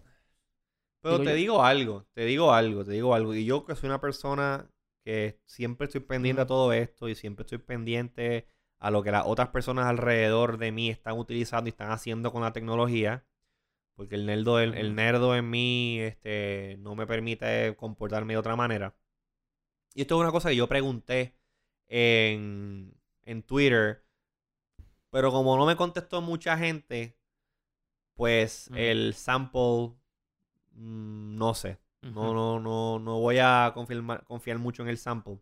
Pero Digo te yo. digo algo, te digo algo, te digo algo. Y yo que soy una persona que siempre estoy pendiente a todo esto y siempre estoy pendiente a lo que las otras personas alrededor de mí están utilizando y están haciendo con la tecnología. Porque el nerdo, el, el nerdo en mí este, no me permite comportarme de otra manera. Y esto es una cosa que yo pregunté en, en Twitter. Pero como no me contestó mucha gente, pues el sample, mm, no sé. No, no, no, no voy a confiar mucho en el sample.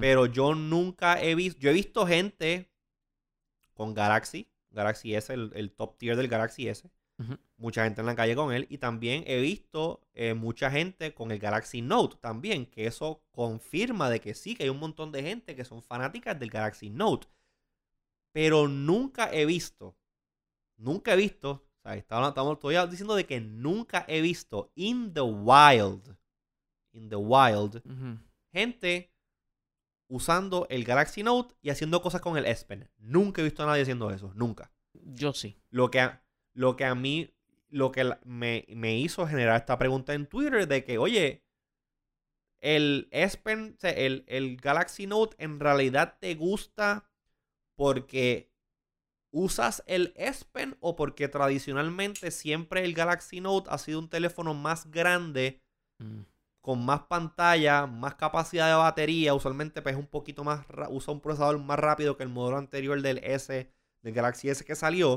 Pero yo nunca he visto, yo he visto gente con Galaxy, Galaxy S, el, el top tier del Galaxy S. Mucha gente en la calle con él. Y también he visto eh, mucha gente con el Galaxy Note también. Que eso confirma de que sí, que hay un montón de gente que son fanáticas del Galaxy Note. Pero nunca he visto, nunca he visto, o sea, estaba- estamos, estoy diciendo de que nunca he visto in the wild, in the wild, gente usando el Galaxy Note y haciendo cosas con el S Pen. Nunca he visto a nadie haciendo eso, nunca. Yo sí. Lo que a, lo que a mí, lo que me, me hizo generar esta pregunta en Twitter de que, oye, el S Pen, el, el Galaxy Note en realidad te gusta porque usas el S Pen o porque tradicionalmente siempre el Galaxy Note ha sido un teléfono más grande Mm. con más pantalla, más capacidad de batería, usualmente pues un poquito más, usa un procesador más rápido que el modelo anterior del S, del Galaxy S que salió.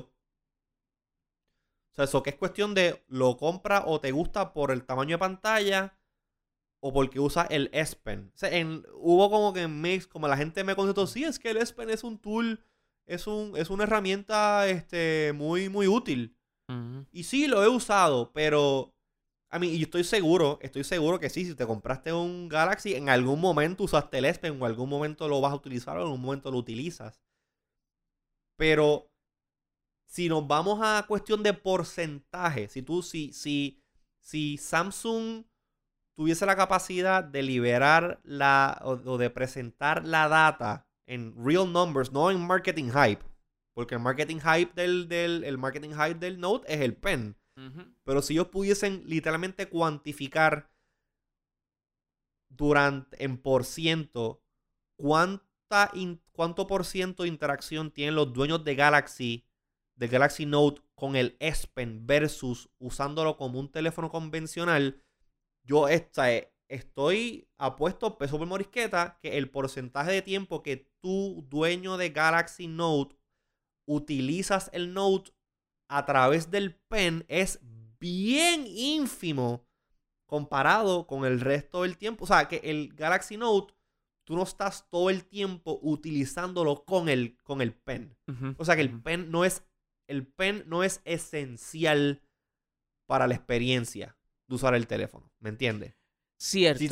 O sea, eso que es cuestión de lo compra o te gusta por el tamaño de pantalla o porque usa el S Pen. O sea, en- hubo como que en mix, como la gente me contestó, sí, es que el S Pen es un tool, es, un, es una herramienta este, muy, muy útil. Y sí, lo he usado, pero A mí, y estoy seguro, estoy seguro que sí, si te compraste un Galaxy, en algún momento usaste el S Pen o en algún momento lo vas a utilizar o en algún momento lo utilizas. Pero si nos vamos a cuestión de porcentaje, si tú, si, si, si Samsung tuviese la capacidad de liberar la o, de presentar la data en real numbers, no en marketing hype, porque el marketing hype del, del el marketing hype del Note es el pen. Pero si ellos pudiesen literalmente cuantificar durante en por ciento cuánta cuánto por ciento de interacción tienen los dueños de Galaxy de Galaxy Note con el S Pen versus usándolo como un teléfono convencional, yo estoy apuesto peso por morisqueta que el porcentaje de tiempo que tú, dueño de Galaxy Note, utilizas el Note a través del pen es bien ínfimo comparado con el resto del tiempo. O sea, que el Galaxy Note, tú no estás todo el tiempo utilizándolo con el, con el pen. O sea, que el pen no es el pen no es esencial para la experiencia de usar el teléfono. ¿Me entiendes? Cierto. Si,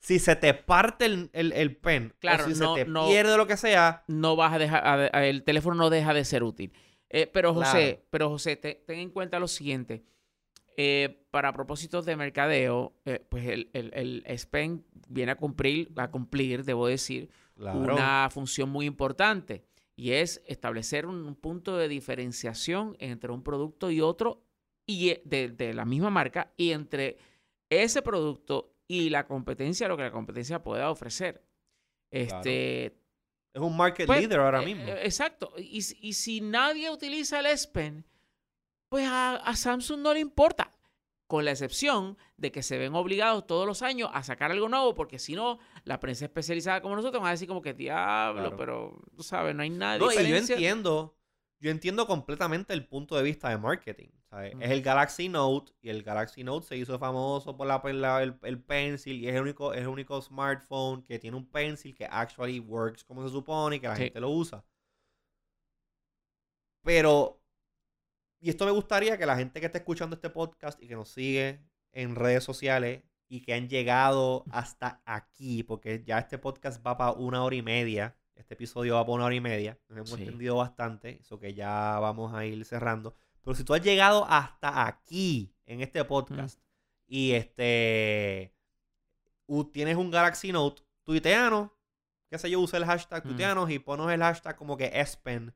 si se te parte el, pen, claro, o si se te pierde lo que sea, no vas a dejar, el teléfono no deja de ser útil. Eh, pero José, pero José, ten en cuenta lo siguiente. Eh, para propósitos de mercadeo, eh, pues el, el, el SPEN viene a cumplir, a cumplir, debo decir, una función muy importante y es establecer un, punto de diferenciación entre un producto y otro y e, de, la misma marca y entre ese producto y la competencia, lo que la competencia pueda ofrecer. Este, Es un market pues, leader ahora eh, mismo. Eh, exacto. Y, si nadie utiliza el S Pen, pues a Samsung no le importa con la excepción de que se ven obligados todos los años a sacar algo nuevo, porque si no, la prensa especializada como nosotros va a decir como que diablo, pero tú sabes, no hay nada no, yo entiendo, yo entiendo completamente el punto de vista de marketing. Es el Galaxy Note y el Galaxy Note se hizo famoso por la, el, pencil y es el único, es el único smartphone que tiene un pencil que actually works como se supone y que la gente lo usa. Pero y esto me gustaría que la gente que esté escuchando este podcast y que nos sigue en redes sociales y que han llegado hasta aquí, porque ya este podcast va para una hora y media, este episodio va para una hora y media, nos hemos entendido bastante, eso que ya vamos a ir cerrando. Pero si tú has llegado hasta aquí en este podcast y este tienes un Galaxy Note, tuiteanos, qué sé yo, usa el hashtag tuiteanos y ponos el hashtag como que Espen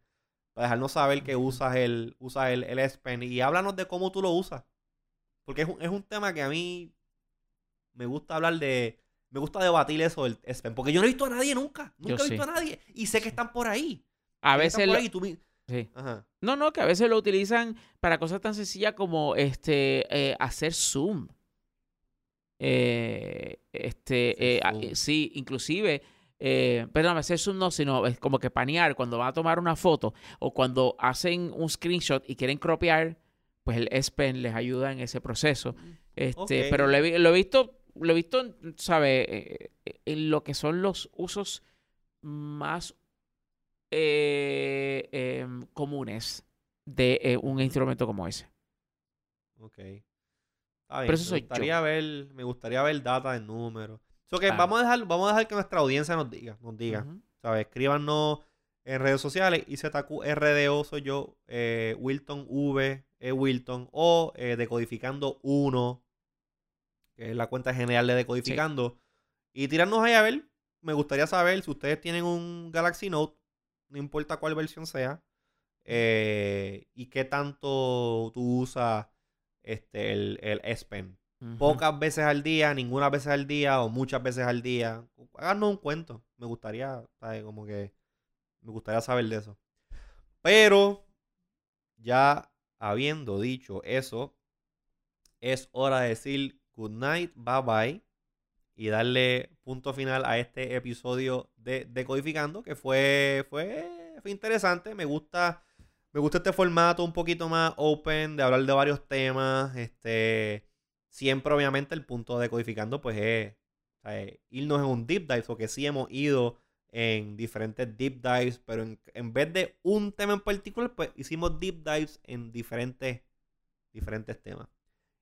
para dejarnos saber que usas el, usas el, el S Pen. Y háblanos de cómo tú lo usas. Porque es un, es un tema que a mí me gusta hablar de. Me gusta debatir eso del S Pen. Porque yo no he visto a nadie nunca. Nunca he visto a nadie. Y sé que están por ahí. A veces. Sí. No, no, que a veces lo utilizan para cosas tan sencillas como este eh, hacer zoom. Eh, este, eh, sí, inclusive eh, perdón, hacer zoom no, sino es como que panear cuando van a tomar una foto o cuando hacen un screenshot y quieren cropear, pues el S Pen les ayuda en ese proceso. Mm, este, pero lo he, visto, lo he visto, ¿sabe? Eh, en lo que son los usos más eh, em, comunes de un instrumento como ese. Ok. Pero eso me gustaría ver, me gustaría ver data de números vamos, a dejar, vamos a dejar que nuestra audiencia nos diga, nos diga. ¿Sabes? Escríbanos en redes sociales. IZQRDO soy yo, eh, Wilton V, e Wilton, o eh, Decodificando 1, que es la cuenta general de Decodificando. Y tirarnos ahí a ver. Me gustaría saber si ustedes tienen un Galaxy Note, no importa cuál versión sea, eh, y qué tanto tú usas este, el, el S Pen pocas veces al día, ninguna veces al día o muchas veces al día. Háganos un cuento. Me gustaría, ¿sabes? Como que me gustaría saber de eso. Pero ya habiendo dicho eso, es hora de decir good night, bye bye y darle punto final a este episodio de Decodificando que fue fue, fue interesante, me gusta me gusta este formato un poquito más open de hablar de varios temas, este Siempre, obviamente, el punto de codificando, pues es irnos en un deep dive, porque sí hemos ido en diferentes deep dives, pero en, vez de un tema en particular, pues hicimos deep dives en diferentes, diferentes temas.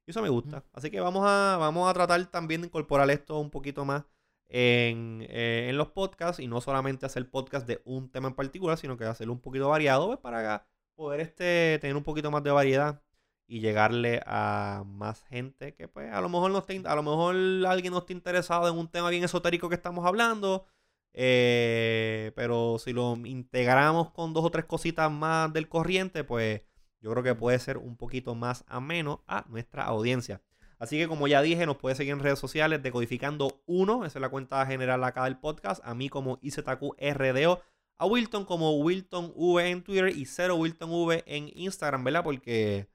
Y eso me gusta. Así que vamos a, vamos a tratar también de incorporar esto un poquito más en, eh, en los podcasts y no solamente hacer podcast de un tema en particular, sino que hacerlo un poquito variado pues, para poder este, tener un poquito más de variedad y llegarle a más gente que pues a lo mejor no esté, a lo mejor alguien no esté interesado en un tema bien esotérico que estamos hablando eh, pero si lo integramos con dos o tres cositas más del corriente pues yo creo que puede ser un poquito más ameno a nuestra audiencia así que como ya dije nos puede seguir en redes sociales decodificando 1 esa es la cuenta general acá del podcast a mí como IZQRDO a Wilton como Wilton V en Twitter y 0 Wilton V en Instagram, ¿verdad? Porque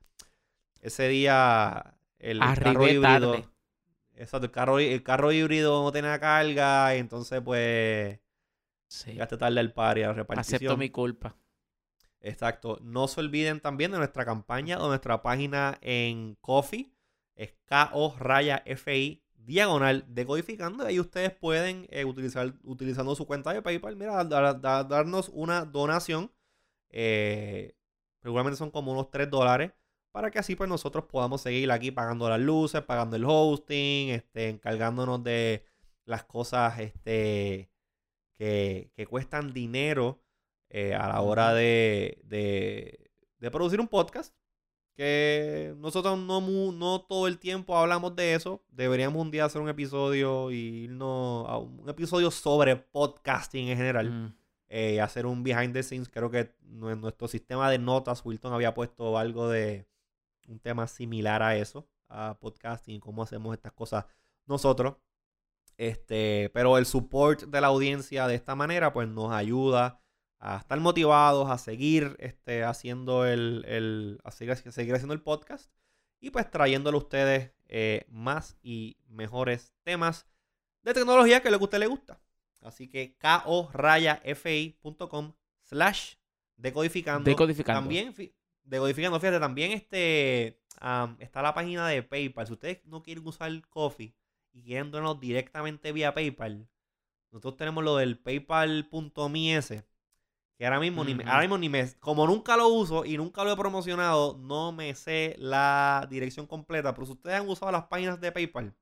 ese día el carro híbrido. Exacto, el carro, el carro híbrido no tenía carga, y entonces pues. Sí. Llegaste tarde al par y la repartición. Acepto mi culpa. Exacto. No se olviden también de nuestra campaña o nuestra página en Coffee. Es K-O raya F-I diagonal decodificando. Ahí ustedes pueden eh, utilizar, utilizando su cuenta de PayPal, mira, darnos una donación. Eh, regularmente son como unos 3 dólares para que así pues nosotros podamos seguir aquí pagando las luces, pagando el hosting, este, encargándonos de las cosas este, que, cuestan dinero eh, a la hora de, de, producir un podcast. Que nosotros no, no todo el tiempo hablamos de eso. Deberíamos un día hacer un episodio y irnos a un episodio sobre podcasting en general. Mm. Eh, hacer un behind the scenes. Creo que en nuestro sistema de notas, Wilton había puesto algo de un tema similar a eso, a podcasting y cómo hacemos estas cosas nosotros. Este, pero el support de la audiencia de esta manera, pues nos ayuda a estar motivados, a seguir este, haciendo el, el a seguir, haciendo el podcast y pues trayéndole a ustedes eh, más y mejores temas de tecnología que lo que a usted le gusta. Así que ko-fi.com slash decodificando. Decodificando. También, decodificando, fíjate, también este, está la página de PayPal. Si ustedes no quieren usar Coffee y quieren donarnos directamente vía PayPal, nosotros tenemos lo del paypal.me ese. Que ahora mismo, ni me, ahora mismo ni me. Como nunca lo uso y nunca lo he promocionado, no me sé la dirección completa. Pero si ustedes han usado las páginas de PayPal,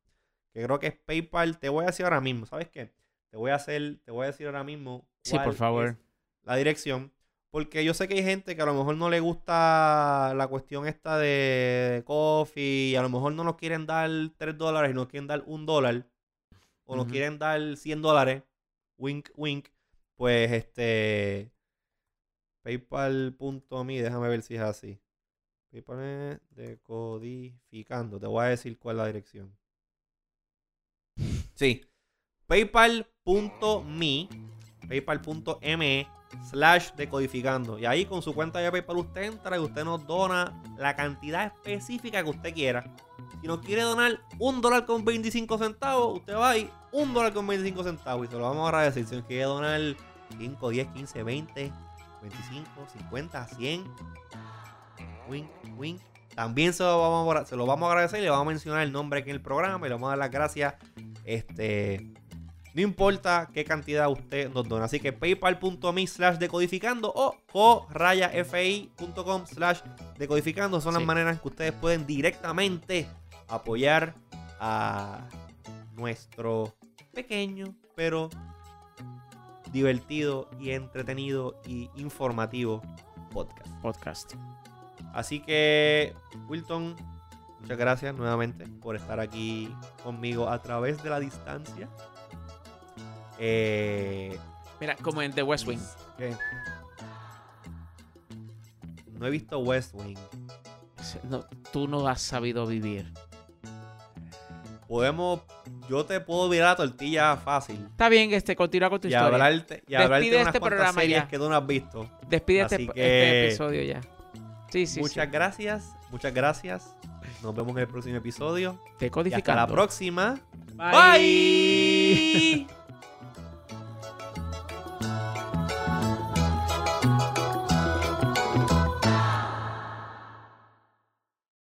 que creo que es PayPal, te voy a decir ahora mismo, ¿sabes qué? Te voy a hacer, te voy a decir ahora mismo. Sí, por favor. la dirección. Porque yo sé que hay gente que a lo mejor no le gusta la cuestión esta de coffee y a lo mejor no nos quieren dar 3 dólares y nos quieren dar 1 dólar o nos quieren dar 100 dólares, wink, wink, pues este paypal.me, déjame ver si es así. Paypal decodificando, te voy a decir cuál es la dirección. Sí, paypal.me, paypal.me slash decodificando. Y ahí con su cuenta de PayPal usted entra y usted nos dona la cantidad específica que usted quiera. Si nos quiere donar un dólar con 25 centavos, usted va ahí, un dólar con 25 centavos y se lo vamos a agradecer. Si nos quiere donar 5, 10, 15, 20, 25, 50, 100, wink, wink. También se lo, vamos a, se lo vamos a agradecer y le vamos a mencionar el nombre aquí en el programa y le vamos a dar las gracias. Este no importa qué cantidad usted nos dona. Así que paypal.me slash decodificando o co-fi.com slash decodificando son las maneras que ustedes pueden directamente apoyar a nuestro pequeño pero divertido y entretenido y informativo podcast. Podcast. Así que, Wilton, muchas gracias nuevamente por estar aquí conmigo a través de la distancia. Eh, Mira, como en The West Wing. No he visto West Wing. tú no has sabido vivir. Podemos. Yo te puedo virar la tortilla fácil. Está bien, este, continúa con tu historia. Hablarte, y Despide este programa ya. que tú no has visto. Despide este, este, episodio ya. Sí, sí, Muchas gracias. Muchas gracias. Nos vemos en el próximo episodio. Te codificando. hasta la próxima. Bye.